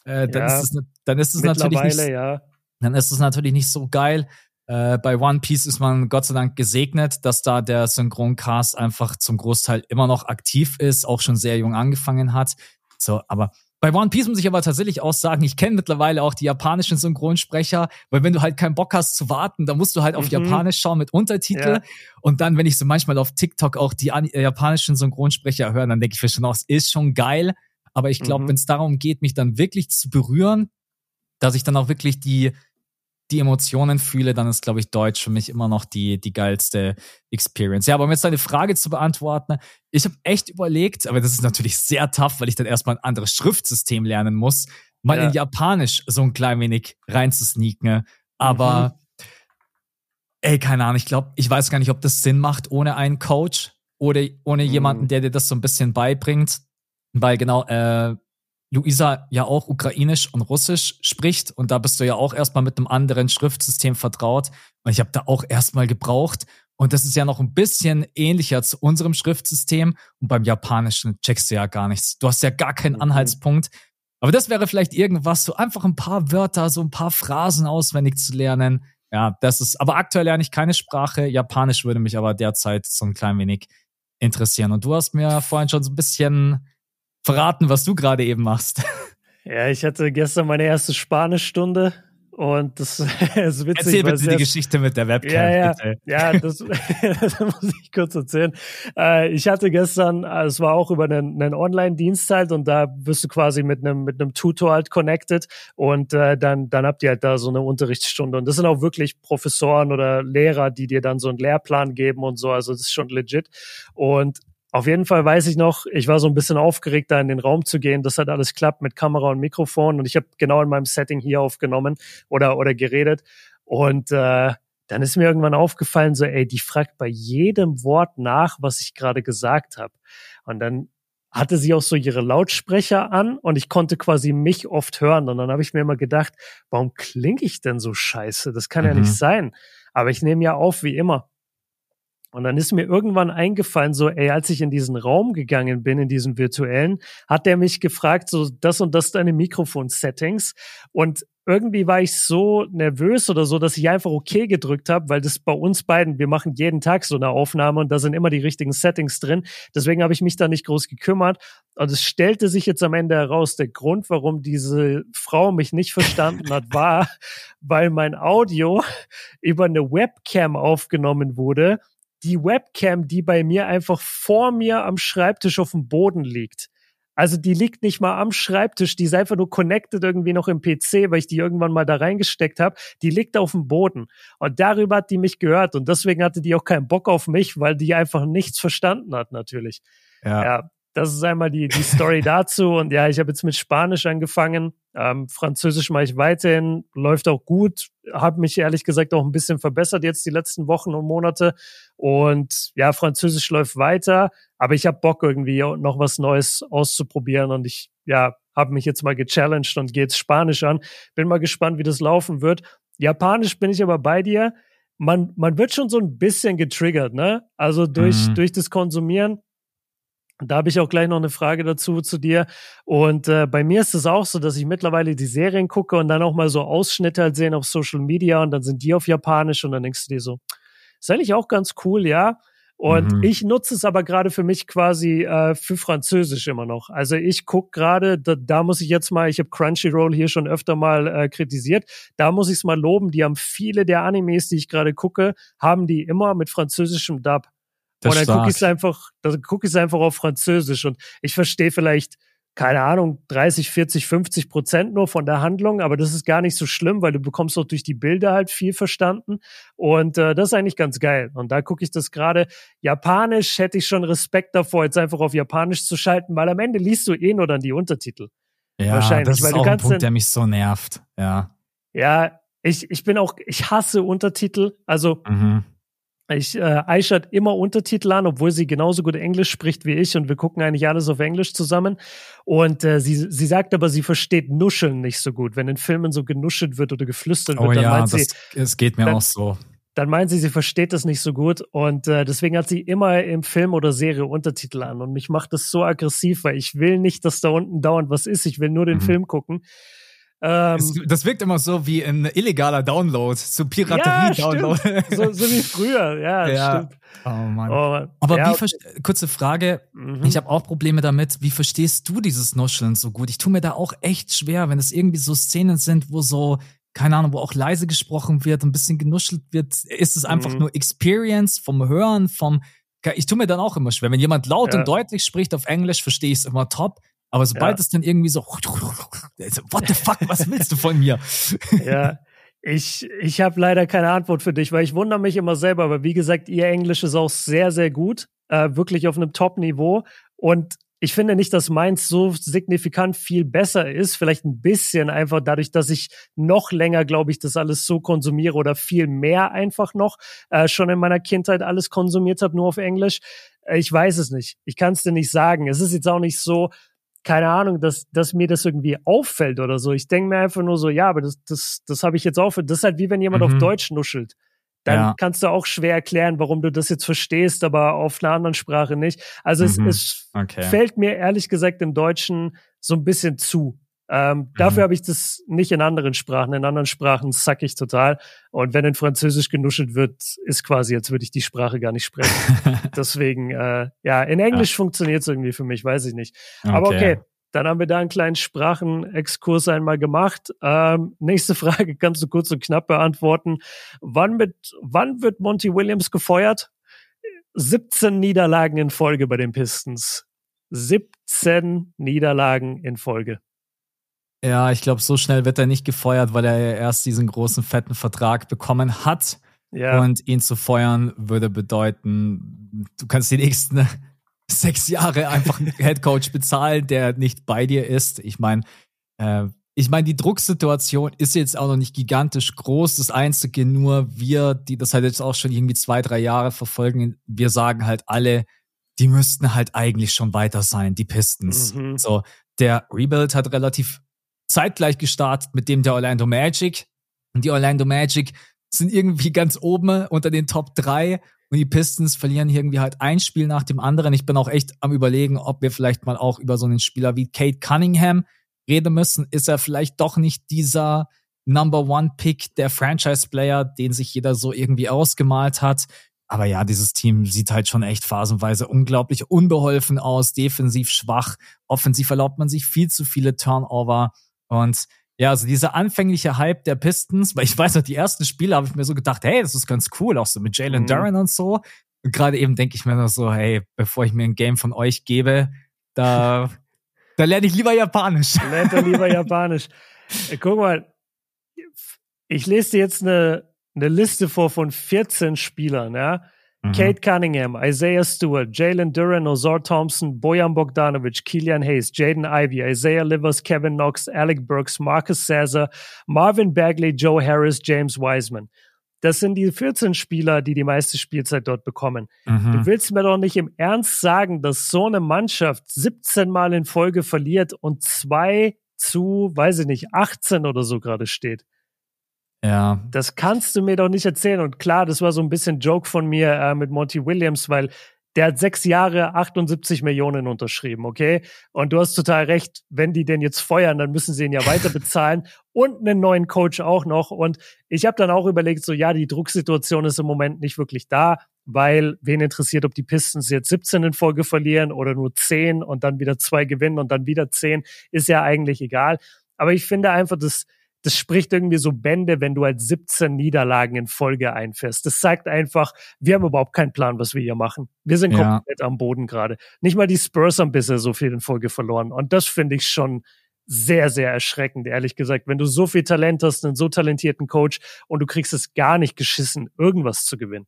äh, dann, ja, ist es, dann ist es natürlich nicht, ja. dann ist es natürlich nicht so geil. Äh, bei One Piece ist man Gott sei Dank gesegnet, dass da der Synchroncast einfach zum Großteil immer noch aktiv ist, auch schon sehr jung angefangen hat. So, aber bei One Piece muss ich aber tatsächlich auch sagen, ich kenne mittlerweile auch die japanischen Synchronsprecher, weil wenn du halt keinen Bock hast zu warten, dann musst du halt auf mhm. Japanisch schauen mit Untertitel. Ja. Und dann, wenn ich so manchmal auf TikTok auch die äh, japanischen Synchronsprecher höre, dann denke ich mir schon, auch, es ist schon geil. Aber ich glaube, mhm. wenn es darum geht, mich dann wirklich zu berühren, dass ich dann auch wirklich die, die Emotionen fühle, dann ist, glaube ich, Deutsch für mich immer noch die, die geilste Experience. Ja, aber um jetzt deine Frage zu beantworten, ich habe echt überlegt, aber das ist natürlich sehr tough, weil ich dann erstmal ein anderes Schriftsystem lernen muss, mal ja. in Japanisch so ein klein wenig reinzusneaken. Aber mhm. ey, keine Ahnung, ich glaube, ich weiß gar nicht, ob das Sinn macht ohne einen Coach oder ohne mhm. jemanden, der dir das so ein bisschen beibringt weil genau äh, Luisa ja auch Ukrainisch und Russisch spricht und da bist du ja auch erstmal mit einem anderen Schriftsystem vertraut und ich habe da auch erstmal gebraucht und das ist ja noch ein bisschen ähnlicher zu unserem Schriftsystem und beim Japanischen checkst du ja gar nichts. Du hast ja gar keinen mhm. Anhaltspunkt. Aber das wäre vielleicht irgendwas, so einfach ein paar Wörter, so ein paar Phrasen auswendig zu lernen. Ja, das ist, aber aktuell lerne ich keine Sprache. Japanisch würde mich aber derzeit so ein klein wenig interessieren. Und du hast mir vorhin schon so ein bisschen verraten, was du gerade eben machst. [LAUGHS] Ja, ich hatte gestern meine erste Spanischstunde und das [LAUGHS] ist witzig. Erzähl bitte die Geschichte mit der Webcam. Ja, ja, bitte. ja das, [LAUGHS] das, muss ich kurz erzählen. Äh, ich hatte gestern, äh, es war auch über einen, einen Online-Dienst halt und da wirst du quasi mit einem mit einem Tutor halt connected und äh, dann dann habt ihr halt da so eine Unterrichtsstunde und das sind auch wirklich Professoren oder Lehrer, die dir dann so einen Lehrplan geben und so. Also das ist schon legit und Auf jeden Fall weiß ich noch, ich war so ein bisschen aufgeregt, da in den Raum zu gehen, dass halt alles klappt mit Kamera und Mikrofon. Und ich habe genau in meinem Setting hier aufgenommen oder, oder geredet. Und äh, dann ist mir irgendwann aufgefallen, so, ey, die fragt bei jedem Wort nach, was ich gerade gesagt habe. Und dann hatte sie auch so ihre Lautsprecher an und ich konnte quasi mich oft hören. Und dann habe ich mir immer gedacht, warum klinge ich denn so scheiße? Das kann mhm. ja nicht mhm. sein. Aber ich nehme ja auf wie immer. Und dann ist mir irgendwann eingefallen, so, ey, als ich in diesen Raum gegangen bin, in diesen virtuellen, hat der mich gefragt, so, das und das deine Mikrofon-Settings. Und irgendwie war ich so nervös oder so, dass ich einfach okay gedrückt habe, weil das bei uns beiden, wir machen jeden Tag so eine Aufnahme und da sind immer die richtigen Settings drin. Deswegen habe ich mich da nicht groß gekümmert. Und es stellte sich jetzt am Ende heraus, der Grund, warum diese Frau mich nicht verstanden hat, war, [LAUGHS] weil mein Audio [LAUGHS] über eine Webcam aufgenommen wurde die Webcam, die bei mir einfach vor mir am Schreibtisch auf dem Boden liegt. Also die liegt nicht mal am Schreibtisch, die ist einfach nur connected irgendwie noch im PC, weil ich die irgendwann mal da reingesteckt habe. Die liegt auf dem Boden. Und darüber hat die mich gehört. Und deswegen hatte die auch keinen Bock auf mich, weil die einfach nichts verstanden hat, natürlich. Ja. ja das ist einmal die, die Story [LAUGHS] dazu. Und ja, ich habe jetzt mit Spanisch angefangen. Ähm, Französisch mache ich weiterhin, läuft auch gut. Habe mich ehrlich gesagt auch ein bisschen verbessert jetzt die letzten Wochen und Monate. Und ja, Französisch läuft weiter. Aber ich habe Bock irgendwie noch was Neues auszuprobieren. Und ich ja, habe mich jetzt mal gechallenged und gehe jetzt Spanisch an. Bin mal gespannt, wie das laufen wird. Japanisch bin ich aber bei dir. Man, man wird schon so ein bisschen getriggert, ne? Also durch, mhm. durch das Konsumieren da habe ich auch gleich noch eine Frage dazu zu dir. Und äh, bei mir ist es auch so, dass ich mittlerweile die Serien gucke und dann auch mal so Ausschnitte halt sehen auf Social Media und dann sind die auf Japanisch und dann denkst du dir so, ist eigentlich auch ganz cool, ja. Und mhm. ich nutze es aber gerade für mich quasi äh, für Französisch immer noch. Also ich gucke gerade, da, da muss ich jetzt mal, ich habe Crunchyroll hier schon öfter mal äh, kritisiert, da muss ich es mal loben, die haben viele der Animes, die ich gerade gucke, haben die immer mit französischem Dub. Das und dann gucke ich es einfach, dann gucke ich es einfach auf Französisch und ich verstehe vielleicht, keine Ahnung, 30, 40, 50 Prozent nur von der Handlung, aber das ist gar nicht so schlimm, weil du bekommst auch durch die Bilder halt viel verstanden und äh, das ist eigentlich ganz geil. Und da gucke ich das gerade. Japanisch hätte ich schon Respekt davor, jetzt einfach auf Japanisch zu schalten, weil am Ende liest du eh nur dann die Untertitel. Ja, Wahrscheinlich, das ist weil auch ein Punkt, der mich so nervt. Ja. Ja, ich, ich bin auch, ich hasse Untertitel. Also mhm. Ich äh, Aishat immer Untertitel an, obwohl sie genauso gut Englisch spricht wie ich und wir gucken eigentlich alles auf Englisch zusammen. Und äh, sie, sie sagt aber, sie versteht Nuscheln nicht so gut. Wenn in Filmen so genuschelt wird oder geflüstert oh, wird, dann ja, meint das, sie. Es geht mir dann, auch so. Dann meint sie, sie versteht das nicht so gut und äh, deswegen hat sie immer im Film oder Serie Untertitel an und mich macht das so aggressiv, weil ich will nicht, dass da unten dauernd was ist. Ich will nur den mhm. Film gucken. Ähm, es, das wirkt immer so wie ein illegaler Download, so Piraterie-Download. Ja, [LAUGHS] so, so wie früher, ja, ja. stimmt. Oh Mann. Oh, Aber ja, wie kurze Frage, mhm. ich habe auch Probleme damit. Wie verstehst du dieses Nuscheln so gut? Ich tue mir da auch echt schwer, wenn es irgendwie so Szenen sind, wo so keine Ahnung, wo auch leise gesprochen wird, ein bisschen genuschelt wird, ist es einfach mhm. nur Experience vom Hören, vom ich tue mir dann auch immer schwer. Wenn jemand laut ja. und deutlich spricht auf Englisch, verstehe ich es immer top. Aber sobald ja. es dann irgendwie so, what the fuck, was willst du von mir? [LAUGHS] Ja, ich, ich habe leider keine Antwort für dich, weil ich wundere mich immer selber. Aber wie gesagt, ihr Englisch ist auch sehr, sehr gut, äh, wirklich auf einem Top-Niveau. Und ich finde nicht, dass meins so signifikant viel besser ist. Vielleicht ein bisschen einfach dadurch, dass ich noch länger, glaube ich, das alles so konsumiere oder viel mehr einfach noch äh, schon in meiner Kindheit alles konsumiert habe, nur auf Englisch. Äh, ich weiß es nicht. Ich kann es dir nicht sagen. Es ist jetzt auch nicht so, keine Ahnung, dass, dass mir das irgendwie auffällt oder so. Ich denke mir einfach nur so, ja, aber das, das, das habe ich jetzt auch. Das ist halt wie wenn jemand mhm. auf Deutsch nuschelt. Dann ja. kannst du auch schwer erklären, warum du das jetzt verstehst, aber auf einer anderen Sprache nicht. Also mhm. es, es okay. fällt mir ehrlich gesagt im Deutschen so ein bisschen zu. Ähm, mhm. Dafür habe ich das nicht in anderen Sprachen. In anderen Sprachen sack ich total. Und wenn in Französisch genuschelt wird, ist quasi, als würde ich die Sprache gar nicht sprechen. [LAUGHS] Deswegen, äh, ja, in Englisch ja. funktioniert es irgendwie für mich, weiß ich nicht. Okay. Aber okay, dann haben wir da einen kleinen Sprachenexkurs einmal gemacht. Ähm, nächste [LAUGHS] Frage kannst du kurz und knapp beantworten. Wann, mit, wann wird Monty Williams gefeuert? 17 Niederlagen in Folge bei den Pistons. 17 Niederlagen in Folge. Ja, ich glaube, so schnell wird er nicht gefeuert, weil er ja erst diesen großen, fetten Vertrag bekommen hat. Ja. Und ihn zu feuern würde bedeuten, du kannst die nächsten [LAUGHS] sechs Jahre einfach einen [LAUGHS] Headcoach bezahlen, der nicht bei dir ist. Ich meine, äh, ich meine, die Drucksituation ist jetzt auch noch nicht gigantisch groß. Das Einzige nur, wir, die das halt jetzt auch schon irgendwie zwei, drei Jahre verfolgen, wir sagen halt alle, die müssten halt eigentlich schon weiter sein, die Pistons. Mhm. So, der Rebuild hat relativ zeitgleich gestartet mit dem der Orlando Magic. Und die Orlando Magic sind irgendwie ganz oben unter den Top 3 und die Pistons verlieren irgendwie halt ein Spiel nach dem anderen. Ich bin auch echt am überlegen, ob wir vielleicht mal auch über so einen Spieler wie Kate Cunningham reden müssen. Ist er vielleicht doch nicht dieser Number One Pick, der Franchise Player, den sich jeder so irgendwie ausgemalt hat? Aber ja, dieses Team sieht halt schon echt phasenweise unglaublich unbeholfen aus, defensiv schwach, offensiv erlaubt man sich viel zu viele Turnover und ja, also dieser anfängliche Hype der Pistons, weil ich weiß noch, die ersten Spiele habe ich mir so gedacht, hey, das ist ganz cool, auch so mit Jalen mhm. Duran und so. Und gerade eben denke ich mir noch so, hey, bevor ich mir ein Game von euch gebe, da, [LAUGHS] da lerne ich lieber Japanisch. [LAUGHS] Lernt er lieber Japanisch. Äh, guck mal, ich lese dir jetzt eine, eine Liste vor von 14 Spielern, ja. Mhm. Kate Cunningham, Isaiah Stewart, Jalen Duran, Ozar Thompson, Bojan Bogdanovic, Killian Hayes, Jaden Ivey, Isaiah Livers, Kevin Knox, Alec Burks, Marcus Sazer, Marvin Bagley, Joe Harris, James Wiseman. Das sind die 14 Spieler, die die meiste Spielzeit dort bekommen. Mhm. Du willst mir doch nicht im Ernst sagen, dass so eine Mannschaft 17 Mal in Folge verliert und zwei zu, weiß ich nicht, 18 oder so gerade steht. Ja. Das kannst du mir doch nicht erzählen. Und klar, das war so ein bisschen Joke von mir äh, mit Monty Williams, weil der hat sechs Jahre 78 Millionen unterschrieben, okay? Und du hast total recht, wenn die den jetzt feuern, dann müssen sie ihn ja weiter bezahlen [LAUGHS] und einen neuen Coach auch noch. Und ich habe dann auch überlegt, so ja, die Drucksituation ist im Moment nicht wirklich da, weil wen interessiert, ob die Pistons jetzt 17 in Folge verlieren oder nur 10 und dann wieder zwei gewinnen und dann wieder 10, ist ja eigentlich egal. Aber ich finde einfach, dass das spricht irgendwie so Bände, wenn du halt 17 Niederlagen in Folge einfährst. Das zeigt einfach, wir haben überhaupt keinen Plan, was wir hier machen. Wir sind ja. komplett am Boden gerade. Nicht mal die Spurs haben bisher so viel in Folge verloren. Und das finde ich schon sehr, sehr erschreckend, ehrlich gesagt. Wenn du so viel Talent hast, einen so talentierten Coach und du kriegst es gar nicht geschissen, irgendwas zu gewinnen.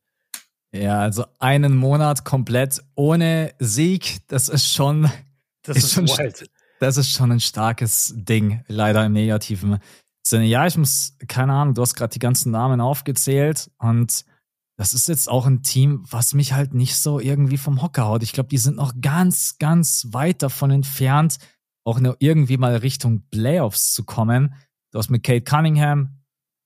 Ja, also einen Monat komplett ohne Sieg, das ist schon, das ist, ist schon, wild. das ist schon ein starkes Ding, leider im Negativen. Sinne. Ja, ich muss, keine Ahnung, du hast gerade die ganzen Namen aufgezählt und das ist jetzt auch ein Team, was mich halt nicht so irgendwie vom Hocker haut. Ich glaube, die sind noch ganz, ganz weit davon entfernt, auch nur irgendwie mal Richtung Playoffs zu kommen. Du hast mit Kate Cunningham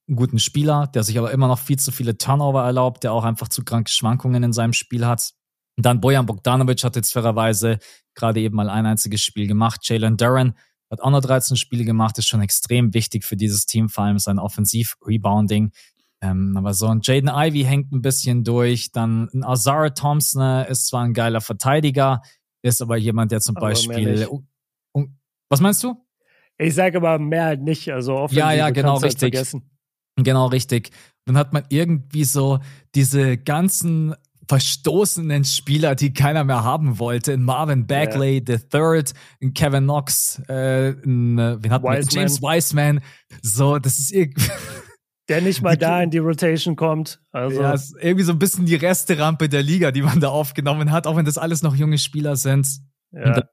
einen guten Spieler, der sich aber immer noch viel zu viele Turnover erlaubt, der auch einfach zu kranke Schwankungen in seinem Spiel hat. Und dann Bojan Bogdanovic hat jetzt fairerweise gerade eben mal ein einziges Spiel gemacht. Jalen Duran hat auch noch 13 Spiele gemacht, ist schon extrem wichtig für dieses Team, vor allem sein Offensiv-Rebounding. Ähm, aber so ein Jaden Ivy hängt ein bisschen durch. Dann ein Azara Thompson äh, ist zwar ein geiler Verteidiger, ist aber jemand, der zum aber Beispiel. was meinst du? Ich sage aber mehr halt nicht. Also offensiv ja, ja, genau halt richtig. Halt genau richtig. Dann hat man irgendwie so diese ganzen verstoßenen Spieler, die keiner mehr haben wollte. In Marvin Bagley, yeah. the Third, in Kevin Knox, äh, in, äh, wen hat man? James Wiseman. So, das ist irgendwie. [LAUGHS] Der nicht mal da in die Rotation kommt. Also. Ja, ist irgendwie so ein bisschen die Resterampe der Liga, die man da aufgenommen hat, auch wenn das alles noch junge Spieler sind. Ja.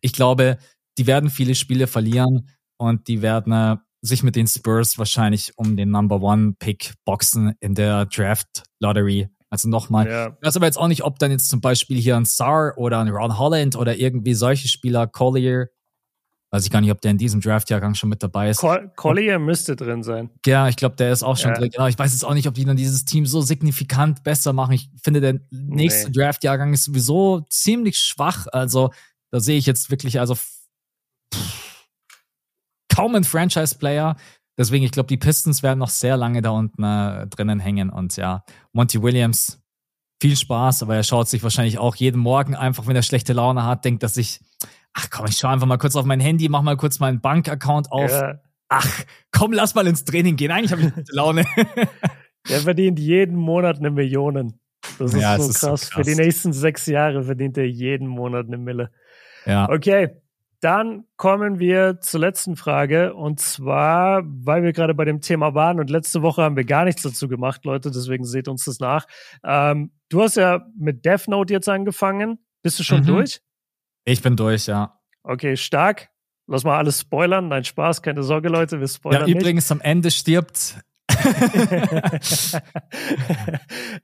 Ich glaube, die werden viele Spiele verlieren und die werden äh, sich mit den Spurs wahrscheinlich um den Number One Pick boxen in der Draft Lottery also nochmal. Ja. Ich weiß aber jetzt auch nicht, ob dann jetzt zum Beispiel hier ein Sar oder ein Ron Holland oder irgendwie solche Spieler, Collier, weiß ich gar nicht, ob der in diesem Draftjahrgang schon mit dabei ist. Collier müsste drin sein. Ja, ich glaube, der ist auch schon ja. drin. Genau, ich weiß jetzt auch nicht, ob die dann dieses Team so signifikant besser machen. Ich finde, der nächste nee. Draftjahrgang ist sowieso ziemlich schwach. Also da sehe ich jetzt wirklich also pff, kaum einen Franchise-Player. Deswegen, ich glaube, die Pistons werden noch sehr lange da unten äh, drinnen hängen. Und ja, Monty Williams, viel Spaß, aber er schaut sich wahrscheinlich auch jeden Morgen einfach, wenn er schlechte Laune hat, denkt, dass ich, ach komm, ich schaue einfach mal kurz auf mein Handy, mach mal kurz meinen Bankaccount auf. Ja. Ach, komm, lass mal ins Training gehen. Eigentlich habe ich gute Laune. [LAUGHS] Der verdient jeden Monat eine Million. Das ist, ja, so, ist krass. so krass. Für die nächsten sechs Jahre verdient er jeden Monat eine Mille. Ja. Okay, dann kommen wir zur letzten Frage und zwar, weil wir gerade bei dem Thema waren und letzte Woche haben wir gar nichts dazu gemacht, Leute, deswegen seht uns das nach. Ähm, du hast ja mit Death Note jetzt angefangen. Bist du schon mhm. durch? Ich bin durch, ja. Okay, stark. Lass mal alles spoilern. Nein, Spaß, keine Sorge, Leute, wir spoilern. Ja, übrigens, am Ende stirbt. [LAUGHS]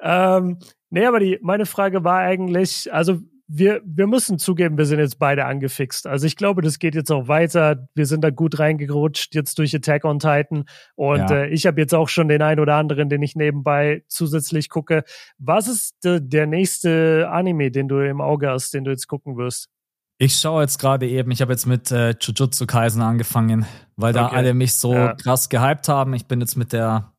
ähm, nee, aber die, meine Frage war eigentlich, also wir, wir müssen zugeben, wir sind jetzt beide angefixt. Also ich glaube, das geht jetzt auch weiter. Wir sind da gut reingerutscht jetzt durch Attack on Titan. Und ja. äh, ich habe jetzt auch schon den einen oder anderen, den ich nebenbei zusätzlich gucke. Was ist de, der nächste Anime, den du im Auge hast, den du jetzt gucken wirst? Ich schaue jetzt gerade eben, ich habe jetzt mit äh, Jujutsu Kaisen angefangen, weil da okay. alle mich so ja. krass gehypt haben. Ich bin jetzt mit der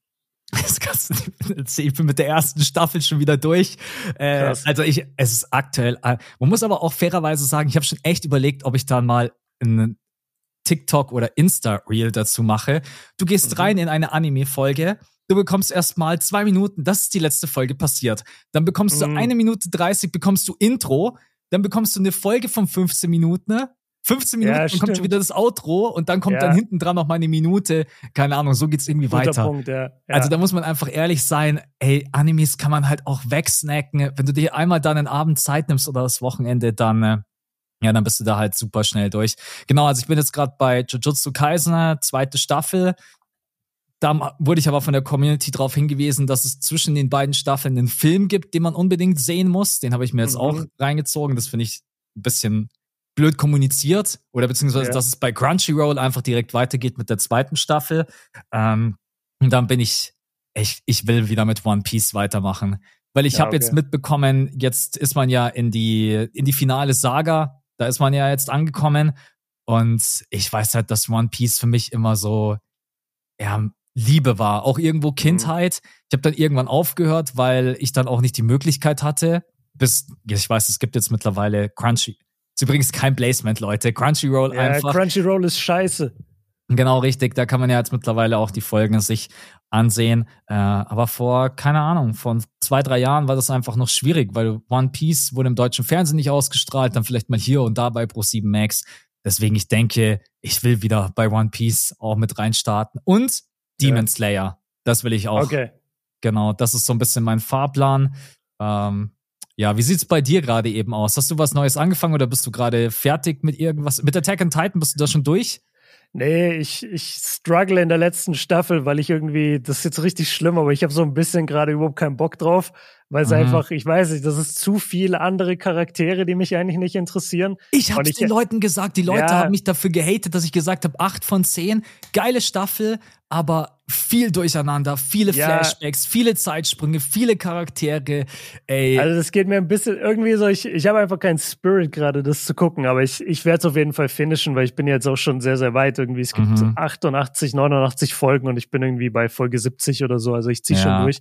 [LAUGHS] ich bin mit der ersten Staffel schon wieder durch. Äh, also ich, es ist aktuell. Äh, man muss aber auch fairerweise sagen, ich habe schon echt überlegt, ob ich dann mal einen TikTok oder Insta-Reel dazu mache. Du gehst mhm. rein in eine Anime-Folge, du bekommst erstmal zwei Minuten, das ist die letzte Folge passiert. Dann bekommst mhm. du eine Minute 30, bekommst du Intro, dann bekommst du eine Folge von 15 Minuten, 15 Minuten, ja, dann kommt schon wieder das Outro und dann kommt ja. dann hinten dran noch mal eine Minute. Keine Ahnung, so geht's irgendwie Guter weiter. Punkt, ja. Also da muss man einfach ehrlich sein, ey, Animes kann man halt auch wegsnacken. Wenn du dir einmal dann einen Abend Zeit nimmst oder das Wochenende, dann äh, ja, dann bist du da halt super schnell durch. Genau, also ich bin jetzt gerade bei Jujutsu Kaisen, zweite Staffel. Da wurde ich aber von der Community darauf hingewiesen, dass es zwischen den beiden Staffeln einen Film gibt, den man unbedingt sehen muss. Den habe ich mir jetzt mhm. auch reingezogen. Das finde ich ein bisschen blöd kommuniziert oder beziehungsweise, ja. dass es bei Crunchyroll einfach direkt weitergeht mit der zweiten Staffel. Ähm, und dann bin ich, ich, ich will wieder mit One Piece weitermachen. Weil ich ja, habe okay. jetzt mitbekommen, jetzt ist man ja in die, in die finale Saga, da ist man ja jetzt angekommen. Und ich weiß halt, dass One Piece für mich immer so, ja, Liebe war, auch irgendwo mhm. Kindheit. Mhm. Ich habe dann irgendwann aufgehört, weil ich dann auch nicht die Möglichkeit hatte, bis, ich weiß, es gibt jetzt mittlerweile Crunchy, ist übrigens kein Placement, Leute. Crunchyroll ja, einfach. Crunchyroll ist scheiße. Genau, richtig. Da kann man ja jetzt mittlerweile auch die Folgen sich ansehen. Äh, aber vor, keine Ahnung, vor zwei, drei Jahren war das einfach noch schwierig, weil One Piece wurde im deutschen Fernsehen nicht ausgestrahlt, dann vielleicht mal hier und da bei Pro7 Max. Deswegen, ich denke, ich will wieder bei One Piece auch mit reinstarten. Und Demon ja. Slayer. Das will ich auch. Okay. Genau, das ist so ein bisschen mein Fahrplan. Ähm, ja, wie sieht's bei dir gerade eben aus? Hast du was Neues angefangen oder bist du gerade fertig mit irgendwas? Mit Attack on Titan bist du da schon durch? Nee, ich, ich struggle in der letzten Staffel, weil ich irgendwie, das ist jetzt richtig schlimm, aber ich habe so ein bisschen gerade überhaupt keinen Bock drauf, weil es mhm. einfach, ich weiß nicht, das ist zu viele andere Charaktere, die mich eigentlich nicht interessieren. Ich habe den Leuten gesagt, die Leute ja, haben mich dafür gehatet, dass ich gesagt habe, acht von zehn, geile Staffel, aber viel Durcheinander, viele ja. Flashbacks, viele Zeitsprünge, viele Charaktere. Ey. Also das geht mir ein bisschen irgendwie so, ich, ich habe einfach keinen Spirit gerade, das zu gucken, aber ich, ich werde es auf jeden Fall finishen, weil ich bin jetzt auch schon sehr, sehr weit irgendwie. Es gibt mhm. 88, 89 Folgen und ich bin irgendwie bei Folge 70 oder so, also ich ziehe ja. schon durch.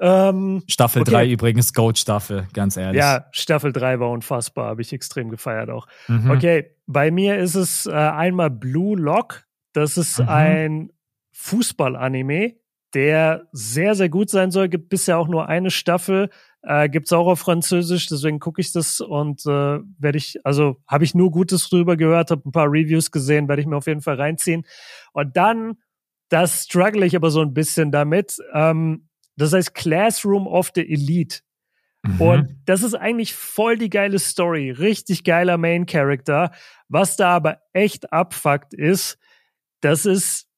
Ähm, Staffel okay. 3 übrigens, Goat-Staffel, ganz ehrlich. Ja, Staffel 3 war unfassbar, habe ich extrem gefeiert auch. Mhm. Okay, bei mir ist es äh, einmal Blue Lock. Das ist mhm. ein Fußball-Anime, der sehr, sehr gut sein soll. Gibt bisher auch nur eine Staffel. Äh, gibt's auch auf Französisch, deswegen gucke ich das und äh, werde ich, also habe ich nur Gutes drüber gehört, habe ein paar Reviews gesehen, werde ich mir auf jeden Fall reinziehen. Und dann, das struggle ich aber so ein bisschen damit. Ähm, das heißt Classroom of the Elite. Mhm. Und das ist eigentlich voll die geile Story, richtig geiler Main Character. Was da aber echt abfuckt ist, das ist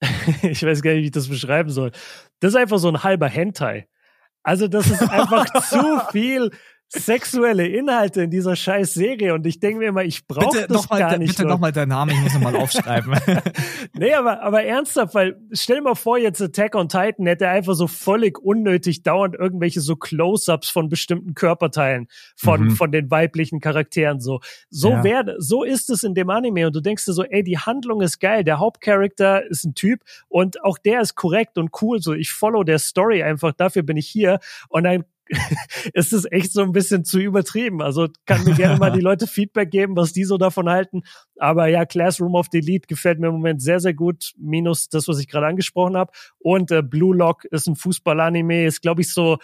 [LAUGHS] ich weiß gar nicht, wie ich das beschreiben soll. Das ist einfach so ein halber Hentai. Also das ist einfach [LAUGHS] zu viel sexuelle Inhalte in dieser scheiß Serie und ich denke mir immer, ich brauche das noch mal, gar nicht. Bitte nochmal deinen Namen, ich muss ihn mal aufschreiben. [LAUGHS] nee, aber, aber ernsthaft, weil stell dir mal vor, jetzt Attack on Titan hätte einfach so völlig unnötig dauernd irgendwelche so Close-ups von bestimmten Körperteilen von, mhm. von den weiblichen Charakteren so. So ja. wär, so ist es in dem Anime und du denkst dir so, ey, die Handlung ist geil, der Hauptcharakter ist ein Typ und auch der ist korrekt und cool, so ich follow der Story einfach, dafür bin ich hier und dann [LAUGHS] ist es echt so ein bisschen zu übertrieben. Also kann mir gerne mal die [LAUGHS] Leute Feedback geben, was die so davon halten. Aber ja, Classroom of Delete gefällt mir im Moment sehr, sehr gut. Minus das, was ich gerade angesprochen habe. Und äh, Blue Lock ist ein Fußball-Anime, ist, glaube ich, so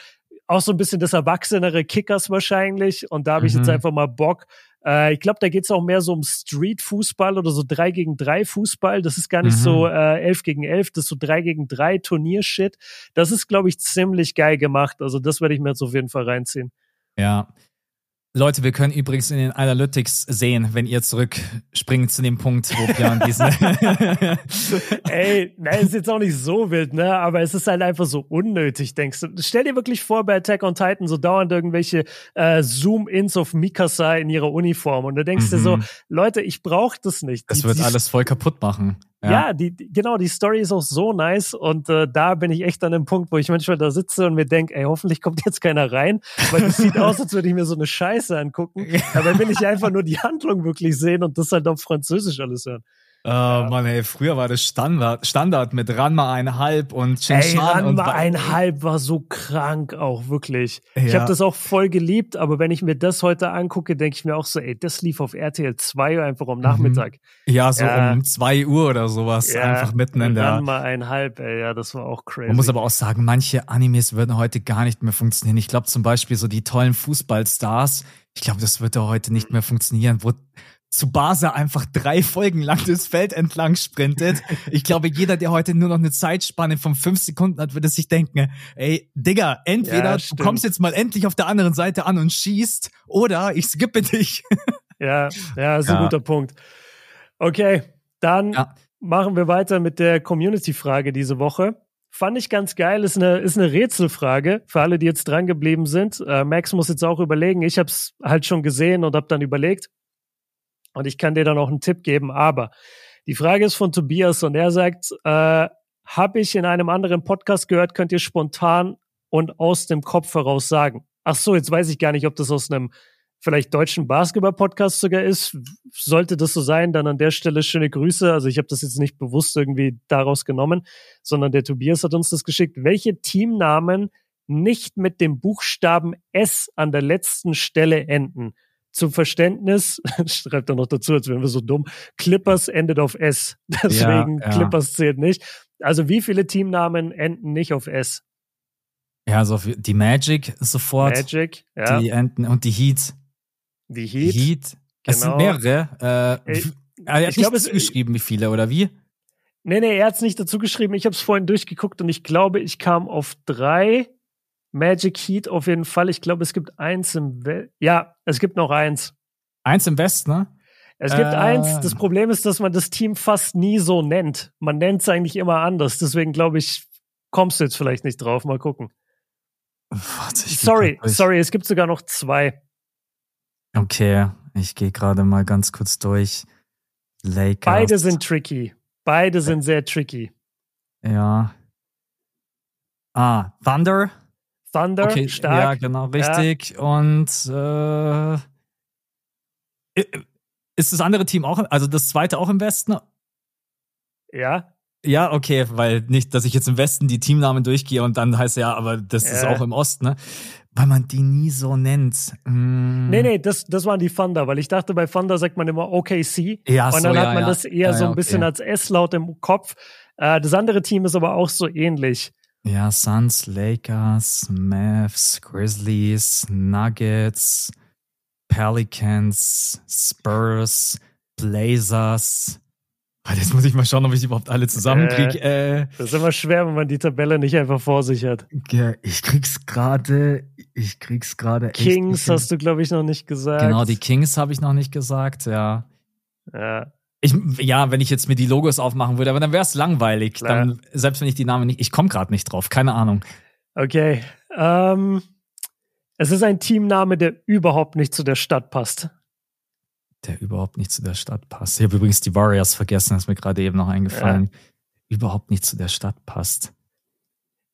auch so ein bisschen das erwachsenere Kickers wahrscheinlich. Und da habe ich mhm. jetzt einfach mal Bock, äh, ich glaube, da geht es auch mehr so um Street-Fußball oder so 3 gegen 3 Fußball. Das ist gar nicht mhm. so äh, 11 gegen 11, das ist so 3 gegen 3 Turniershit. Das ist, glaube ich, ziemlich geil gemacht. Also das werde ich mir jetzt auf jeden Fall reinziehen. Ja. Leute, wir können übrigens in den Analytics sehen, wenn ihr zurückspringt zu dem Punkt, wo Björn diesen. [LAUGHS] Ey, nein, ist jetzt auch nicht so wild, ne? Aber es ist halt einfach so unnötig, denkst du. Stell dir wirklich vor, bei Attack on Titan so dauernd irgendwelche äh, Zoom-Ins auf Mikasa in ihrer Uniform. Und du denkst mhm. dir so, mhm. Leute, ich brauche das nicht. Das die, wird die, alles voll kaputt machen. Ja, ja die, die, genau, die Story ist auch so nice und äh, da bin ich echt an dem Punkt, wo ich manchmal da sitze und mir denke, ey, hoffentlich kommt jetzt keiner rein, weil es sieht aus, als würde ich mir so eine Scheiße angucken. [LAUGHS] Aber will ich einfach nur die Handlung wirklich sehen und das halt auf Französisch alles hören. Oh ja. Mann, ey, früher war das Standard, Standard mit Ranma einhalb und Ey, Ranma einhalb war so krank auch, wirklich. Ja. Ich habe das auch voll geliebt, aber wenn ich mir das heute angucke, denke ich mir auch so, ey, das lief auf RTL 2 einfach am mhm. Nachmittag. Ja, so ja. um 2 Uhr oder sowas, einfach mitten in der... Ranma einhalb, ey, ja, das war auch crazy. Man muss aber auch sagen, manche Animes würden heute gar nicht mehr funktionieren. Ich glaube zum Beispiel so die tollen Fußballstars, ich glaube, das würde heute nicht mehr funktionieren, wo Tsubasa einfach drei Folgen lang das Feld entlang sprintet. Ich glaube, jeder, der heute nur noch eine Zeitspanne von fünf Sekunden hat, würde sich denken, ey, Digga, entweder ja, du kommst jetzt mal endlich auf der anderen Seite an und schießt, oder ich skippe dich. [LAUGHS] Ja, ja, ist ja. ein guter Punkt. Okay, dann ja. machen wir weiter mit der Community-Frage diese Woche. Fand ich ganz geil, ist eine, ist eine Rätselfrage für alle, die jetzt dran geblieben sind. Äh, Max muss jetzt auch überlegen. Ich habe es halt schon gesehen und habe dann überlegt. Und ich kann dir dann auch einen Tipp geben. Aber die Frage ist von Tobias und er sagt, äh, habe ich in einem anderen Podcast gehört, könnt ihr spontan und aus dem Kopf heraus sagen. Ach so, jetzt weiß ich gar nicht, ob das aus einem vielleicht deutschen Basketball-Podcast sogar ist. Sollte das so sein, dann an der Stelle schöne Grüße. Also ich habe das jetzt nicht bewusst irgendwie daraus genommen, sondern der Tobias hat uns das geschickt. Welche Teamnamen nicht mit dem Buchstaben S an der letzten Stelle enden? Zum Verständnis, [LAUGHS] schreibt er noch dazu, als wären wir so dumm, Clippers endet auf S. [LAUGHS] Deswegen ja, ja. Clippers zählt nicht. Also wie viele Teamnamen enden nicht auf S? Ja, also die Magic sofort. Magic, ja. Die enden und die Heat. Die Heat. Die Heat. Genau. Es sind genau. mehrere. Äh, ich, er hat nicht dazu geschrieben, wie viele, oder wie? Nee, nee, er hat es nicht dazu geschrieben. Ich habe es vorhin durchgeguckt und ich glaube, ich kam auf drei. Magic Heat auf jeden Fall. Ich glaube, es gibt eins im Westen. Ja, es gibt noch eins. Eins im Westen, ne? Es gibt äh. eins. Das Problem ist, dass man das Team fast nie so nennt. Man nennt es eigentlich immer anders. Deswegen glaube ich, kommst du jetzt vielleicht nicht drauf. Mal gucken. Warte, sorry, sorry, es gibt sogar noch zwei. Okay, ich gehe gerade mal ganz kurz durch. Lakers. Beide sind tricky. Beide sind sehr tricky. Ja. Ah, Thunder? Thunder, okay, stark. Ja, genau, richtig. Ja. Und äh, ist das andere Team auch, also das zweite auch im Westen? Ja. Ja, okay, weil nicht, dass ich jetzt im Westen die Teamnamen durchgehe und dann heißt ja, aber das äh. ist auch im Osten, ne? Weil man die nie so nennt. Mm. Nee, nee, das, das waren die Thunder, weil ich dachte, bei Thunder sagt man immer OKC. Ja, und dann so, hat man ja, das eher ja, so ein bisschen als S-Laut im Kopf. Äh, das andere Team ist aber auch so ähnlich. Ja, Suns, Lakers, Mavs, Grizzlies, Nuggets, Pelicans, Spurs, Blazers. Jetzt muss ich mal schauen, ob ich überhaupt alle zusammenkriege. Äh, äh, das ist immer schwer, wenn man die Tabelle nicht einfach vor sich hat. Ich krieg's gerade, ich krieg's gerade. Kings hast du, glaube ich, noch nicht gesagt. Genau, die Kings habe ich noch nicht gesagt, ja. Ja. Ich, ja, wenn ich jetzt mir die Logos aufmachen würde, aber dann wäre es langweilig. Ja. Dann, selbst wenn ich die Namen nicht, ich komme gerade nicht drauf, keine Ahnung. Okay. Ähm, es ist ein Teamname, der überhaupt nicht zu der Stadt passt. Der überhaupt nicht zu der Stadt passt. Ich habe übrigens die Warriors vergessen, das ist mir gerade eben noch eingefallen. Ja. Überhaupt nicht zu der Stadt passt.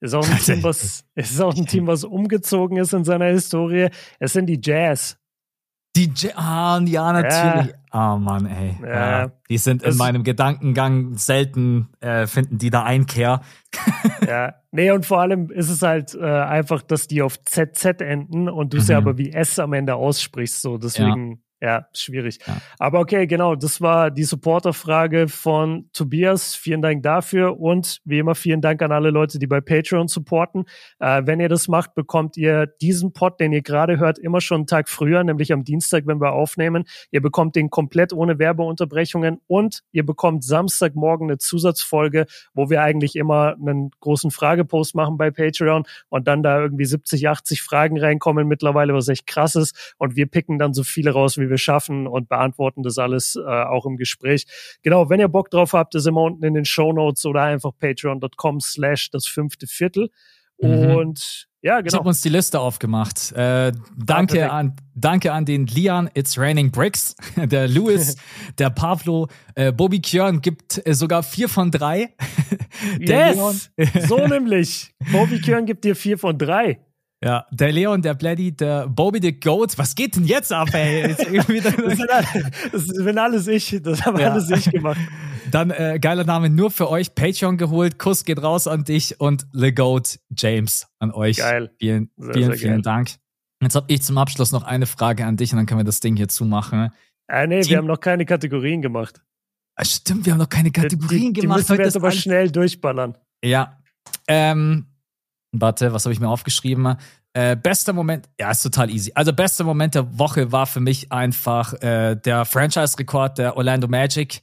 Ist auch ein Team, [LAUGHS] was, ist auch ein Team, was umgezogen ist in seiner Historie. Es sind die Jazz. Die J ah, ja, natürlich. Ah, ja. oh Mann, ey. Ja. Die sind in meinem Gedankengang selten, äh, finden die da Einkehr. [LAUGHS] ja. Nee, und vor allem ist es halt äh, einfach, dass die auf ZZ enden und du mhm. sie aber wie S am Ende aussprichst. So, deswegen, Ja, schwierig. Ja. Aber okay, genau, das war die Supporter-Frage von Tobias. Vielen Dank dafür und wie immer vielen Dank an alle Leute, die bei Patreon supporten. Äh, wenn ihr das macht, bekommt ihr diesen Pod, den ihr gerade hört, immer schon einen Tag früher, nämlich am Dienstag, wenn wir aufnehmen. Ihr bekommt den komplett ohne Werbeunterbrechungen und ihr bekommt Samstagmorgen eine Zusatzfolge, wo wir eigentlich immer einen großen Fragepost machen bei Patreon und dann da irgendwie 70, 80 Fragen reinkommen mittlerweile, was echt krass ist. Und wir picken dann so viele raus, wie wir schaffen und beantworten das alles äh, auch im Gespräch. Genau, wenn ihr Bock drauf habt, ist immer unten in den Show Notes oder einfach patreon.com slash das fünfte Viertel. Mhm. Und ja, genau. Ich habe uns die Liste aufgemacht. Äh, danke, ah, an, danke an den Lian, It's Raining Bricks, [LAUGHS] der Louis, [LAUGHS] der Pavlo, äh, Bobby Kjörn gibt äh, sogar vier von drei. [LAUGHS] yes! so nämlich. Bobby Kjörn gibt dir vier von drei. Ja, der Leon, der Bladdy, der Bobby the Goat. Was geht denn jetzt ab, ey? Jetzt [LAUGHS] das, bin alles ich. Das haben ja. alles ich gemacht. Dann äh, geiler Name nur für euch. Patreon geholt. Kuss geht raus an dich und The Goat James an euch. Geil. Vielen, sehr, vielen, sehr vielen geil. Dank. Jetzt habe ich zum Abschluss noch eine Frage an dich und dann können wir das Ding hier zumachen. Ah, nee, Team wir haben noch keine Kategorien gemacht. Ah, stimmt, wir haben noch keine Kategorien die, die, gemacht. Die müssen wir jetzt aber schnell durchballern. Ja. Ähm, Warte, was habe ich mir aufgeschrieben? Äh, bester Moment, ja, ist total easy. Also bester Moment der Woche war für mich einfach äh, der Franchise-Rekord der Orlando Magic.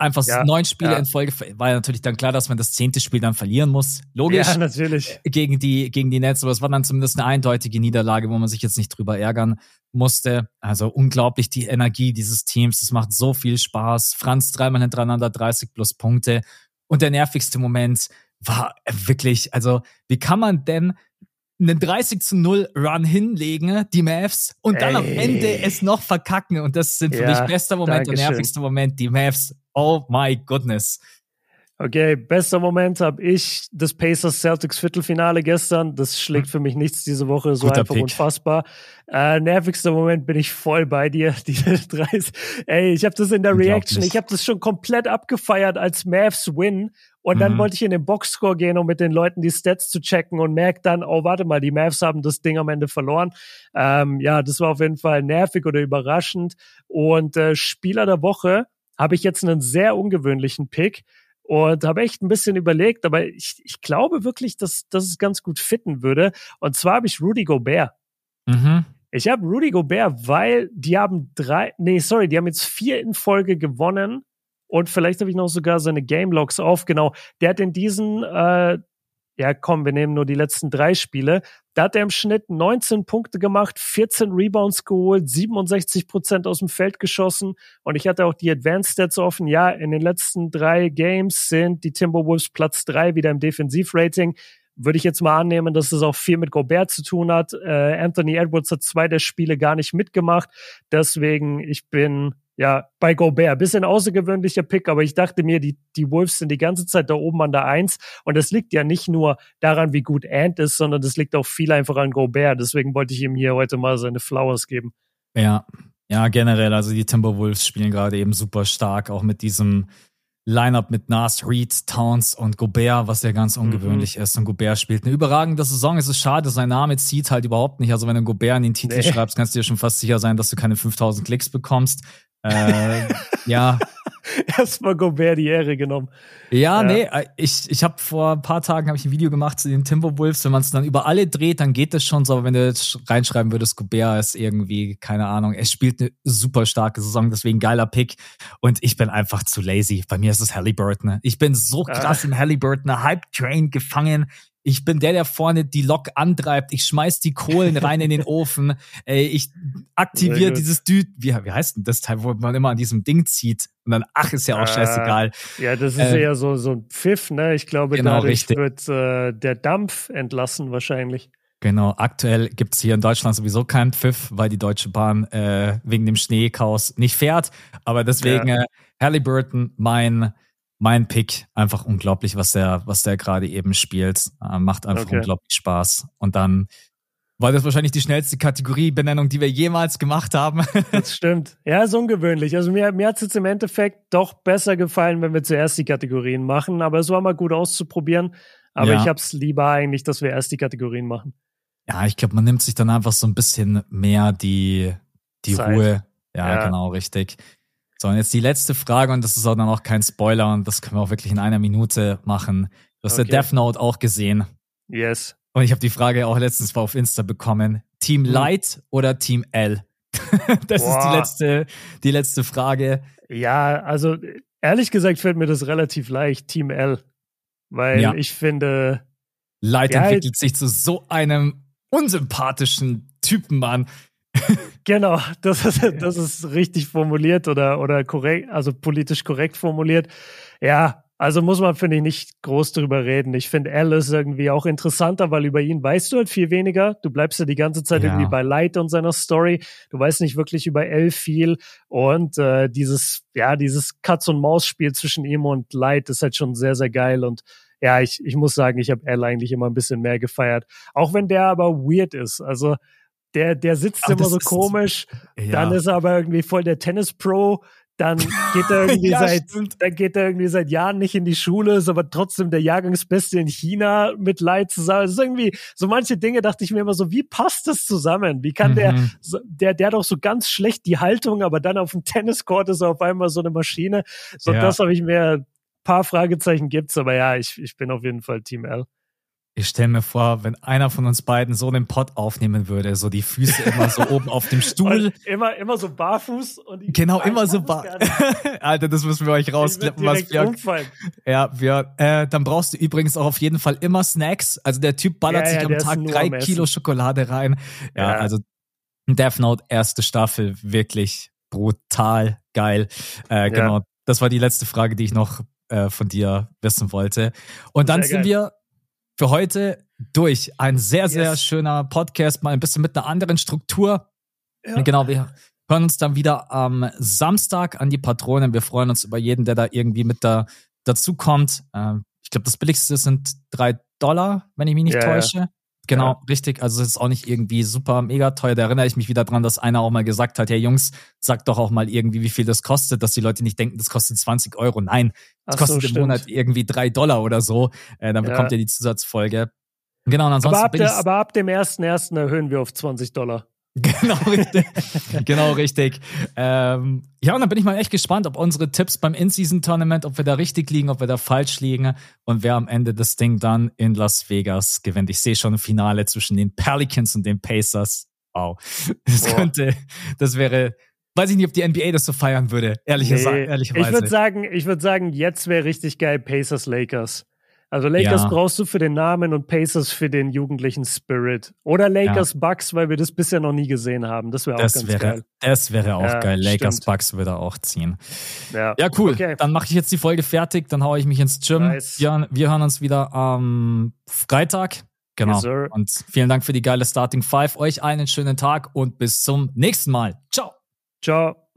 Einfach ja, neun Spiele ja. in Folge. War ja natürlich dann klar, dass man das zehnte Spiel dann verlieren muss. Logisch. Ja, natürlich. Gegen die, gegen die Nets. Aber es war dann zumindest eine eindeutige Niederlage, wo man sich jetzt nicht drüber ärgern musste. Also unglaublich die Energie dieses Teams. Es macht so viel Spaß. Franz dreimal hintereinander 30 plus Punkte. Und der nervigste Moment, war wirklich, also wie kann man denn einen 30 zu 0 Run hinlegen, die Mavs, und dann Ey. am Ende es noch verkacken. Und das sind für ja, mich bester Moment und nervigster Moment, die Mavs. Oh my goodness. Okay, bester Moment habe ich das Pacers Celtics Viertelfinale gestern. Das schlägt hm. für mich nichts diese Woche, so Guter einfach Pick. unfassbar. Äh, nervigster Moment bin ich voll bei dir. [LAUGHS] Diese 30. Ey, ich habe das in der Reaction, ich habe das schon komplett abgefeiert als Mavs Win. Und dann mhm. wollte ich in den Boxscore gehen, um mit den Leuten die Stats zu checken und merke dann, oh, warte mal, die Mavs haben das Ding am Ende verloren. Ähm, ja, das war auf jeden Fall nervig oder überraschend. Und äh, Spieler der Woche habe ich jetzt einen sehr ungewöhnlichen Pick und habe echt ein bisschen überlegt, aber ich, ich glaube wirklich, dass, dass es ganz gut fitten würde. Und zwar habe ich Rudy Gobert. Mhm. Ich habe Rudy Gobert, weil die haben drei, nee, sorry, die haben jetzt vier in Folge gewonnen. Und vielleicht habe ich noch sogar seine Game Logs auf. Genau, der hat in diesen äh, ja komm, wir nehmen nur die letzten drei Spiele. Da hat er im Schnitt 19 Punkte gemacht, 14 Rebounds geholt, 67 Prozent aus dem Feld geschossen. Und ich hatte auch die Advanced Stats offen. Ja, in den letzten drei Games sind die Timberwolves Platz drei wieder im Defensivrating. Würde ich jetzt mal annehmen, dass es auch viel mit Gobert zu tun hat. Äh, Anthony Edwards hat zwei der Spiele gar nicht mitgemacht. Deswegen, ich bin ja, bei Gobert. Bisschen außergewöhnlicher Pick, aber ich dachte mir, die, die Wolves sind die ganze Zeit da oben an der Eins. Und das liegt ja nicht nur daran, wie gut Ant ist, sondern das liegt auch viel einfach an Gobert. Deswegen wollte ich ihm hier heute mal seine Flowers geben. Ja, ja, generell. Also die Timberwolves spielen gerade eben super stark, auch mit diesem Lineup mit Nas, Reed, Towns und Gobert, was ja ganz ungewöhnlich mhm. ist. Und Gobert spielt eine überragende Saison. Es ist schade, sein Name zieht halt überhaupt nicht. Also wenn du Gobert in den Titel nee. schreibst, kannst du dir schon fast sicher sein, dass du keine 5000 Klicks bekommst. Äh, ja. [LAUGHS] Erstmal Gobert die Ehre genommen. Ja, ja. nee, äh, ich, ich habe vor ein paar Tagen ich ein Video gemacht zu den Timberwolves. Wenn man es dann über alle dreht, dann geht das schon so. Aber wenn du jetzt reinschreiben würdest, Gobert ist irgendwie, keine Ahnung, er spielt eine super starke Saison, deswegen geiler Pick. Und ich bin einfach zu lazy. Bei mir ist es Halliburton. Ich bin so ah. krass ah. im Halliburton Hype-Train gefangen. Ich bin der, der vorne die Lok antreibt. Ich schmeiß die Kohlen rein in den [LAUGHS] Ofen. Ey, ich aktiviere dieses Dü wie, wie heißt denn das Teil, wo man immer an diesem Ding zieht und dann, ach, ist ja auch scheißegal. Ja, das ist äh, eher so, so ein Pfiff, ne? Ich glaube, genau, dadurch richtig. wird äh, der Dampf entlassen wahrscheinlich. Genau, aktuell gibt's hier in Deutschland sowieso keinen Pfiff, weil die Deutsche Bahn äh, wegen dem Schneechaos nicht fährt. Aber deswegen ja. äh, Halliburton, mein mein Pick einfach unglaublich, was der, was der gerade eben spielt. Äh, macht einfach okay. unglaublich Spaß. Und dann war das wahrscheinlich die schnellste Kategoriebenennung, die wir jemals gemacht haben. [LAUGHS] das stimmt. Ja, ist ungewöhnlich. Also mir, mir hat es jetzt im Endeffekt doch besser gefallen, wenn wir zuerst die Kategorien machen. Aber es war mal gut auszuprobieren. Aber ja. ich hab's lieber eigentlich, dass wir erst die Kategorien machen. Ja, ich glaube, man nimmt sich dann einfach so ein bisschen mehr die, die Ruhe Ja, ja, genau, richtig. So, und jetzt die letzte Frage, und das ist auch dann auch kein Spoiler, und das können wir auch wirklich in einer Minute machen. Du hast okay. der Death Note auch gesehen. Yes. Und ich habe die Frage auch letztens mal auf Insta bekommen. Team hm. Light oder Team L? [LAUGHS] das Boah. ist die letzte, die letzte Frage. Ja, also ehrlich gesagt fällt mir das relativ leicht, Team L. Weil ja. ich finde. Light ja, entwickelt sich zu so einem unsympathischen Typen, Mann. [LAUGHS] genau, das ist, das ist richtig formuliert oder, oder korrekt, also politisch korrekt formuliert. Ja, also muss man, finde ich, nicht groß drüber reden. Ich finde Alice irgendwie auch interessanter, weil über ihn weißt du halt viel weniger. Du bleibst ja die ganze Zeit ja. irgendwie bei Light und seiner Story. Du weißt nicht wirklich über Elle viel. Und äh, dieses, ja, dieses Katz-und-Maus-Spiel zwischen ihm und Light ist halt schon sehr, sehr geil. Und ja, ich, ich muss sagen, ich habe Elle eigentlich immer ein bisschen mehr gefeiert. Auch wenn der aber weird ist. Also der, der sitzt Ach, immer so komisch. Ja. Dann ist er aber irgendwie voll der Tennis-Pro dann geht er [LAUGHS] irgendwie ja, seit, dann geht er irgendwie seit Jahren nicht in die Schule, ist aber trotzdem der Jahrgangsbeste in China mit Leid zusammen. Das ist irgendwie, so manche Dinge dachte ich mir immer so, wie passt das zusammen? Wie kann mhm. der, der, der hat doch so ganz schlecht die Haltung, aber dann auf dem Tenniscourt ist er auf einmal so eine Maschine. So, ja. das habe ich mir, paar Fragezeichen gibt's, aber ja, ich, ich bin auf jeden Fall Team L. Ich stelle mir vor, wenn einer von uns beiden so einen Pod aufnehmen würde, so die Füße immer so [LAUGHS] oben auf dem Stuhl. immer, immer so barfuß und Genau, immer so barfuß. [LAUGHS] Alter, das müssen wir euch rausklippen, was wir. Umfallen. Ja, wir, äh, dann brauchst du übrigens auch auf jeden Fall immer Snacks. Also der Typ ballert ja, sich ja, am Tag drei Kilo Schokolade rein. Ja, ja, also Death Note erste Staffel wirklich brutal geil. Äh, genau. Das war die letzte Frage, die ich noch äh, von dir wissen wollte. Und dann Sehr sind geil. wir für heute durch. Ein sehr, sehr yes. schöner Podcast, mal ein bisschen mit einer anderen Struktur. Ja. Genau, wir hören uns dann wieder am Samstag an die Patronen. Wir freuen uns über jeden, der da irgendwie mit da dazu kommt. Ähm, ich glaube, das billigste sind drei Dollar, wenn ich mich nicht yeah. täusche. Genau, ja. richtig. Also es ist auch nicht irgendwie super mega teuer. Da erinnere ich mich wieder dran, dass einer auch mal gesagt hat, hey Jungs, sagt doch auch mal irgendwie, wie viel das kostet, dass die Leute nicht denken, das kostet 20 Euro. Nein, das Ach kostet so, im stimmt. Monat irgendwie drei Dollar oder so. Äh, dann bekommt ja. ihr die Zusatzfolge. Genau, und ansonsten. Aber ab, der, aber ab dem ersten ersten erhöhen wir auf 20 Dollar. [LAUGHS] Genau richtig. genau richtig. Ähm, ja, und dann bin ich mal echt gespannt, ob unsere Tipps beim In-Season-Tournament, ob wir da richtig liegen, ob wir da falsch liegen und wer am Ende das Ding dann in Las Vegas gewinnt. Ich sehe schon ein Finale zwischen den Pelicans und den Pacers. Wow. Das Boah. könnte, das wäre, weiß ich nicht, ob die NBA das so feiern würde, ehrlich nee, ehrlicherweise. Ich würde sagen, ich würde sagen, jetzt wäre richtig geil Pacers Lakers. Also Lakers ja. brauchst du für den Namen und Pacers für den jugendlichen Spirit. Oder Lakers ja. Bucks, weil wir das bisher noch nie gesehen haben. Das wäre auch ganz wäre, geil. Das wäre auch ja, geil. Lakers stimmt. Bucks würde auch ziehen. Ja, ja cool. Okay. Dann mache ich jetzt die Folge fertig, dann haue ich mich ins Gym. Nice. Wir, wir hören uns wieder am Freitag. Genau. Yes, und vielen Dank für die geile Starting Five. Euch einen schönen Tag und bis zum nächsten Mal. Ciao. Ciao.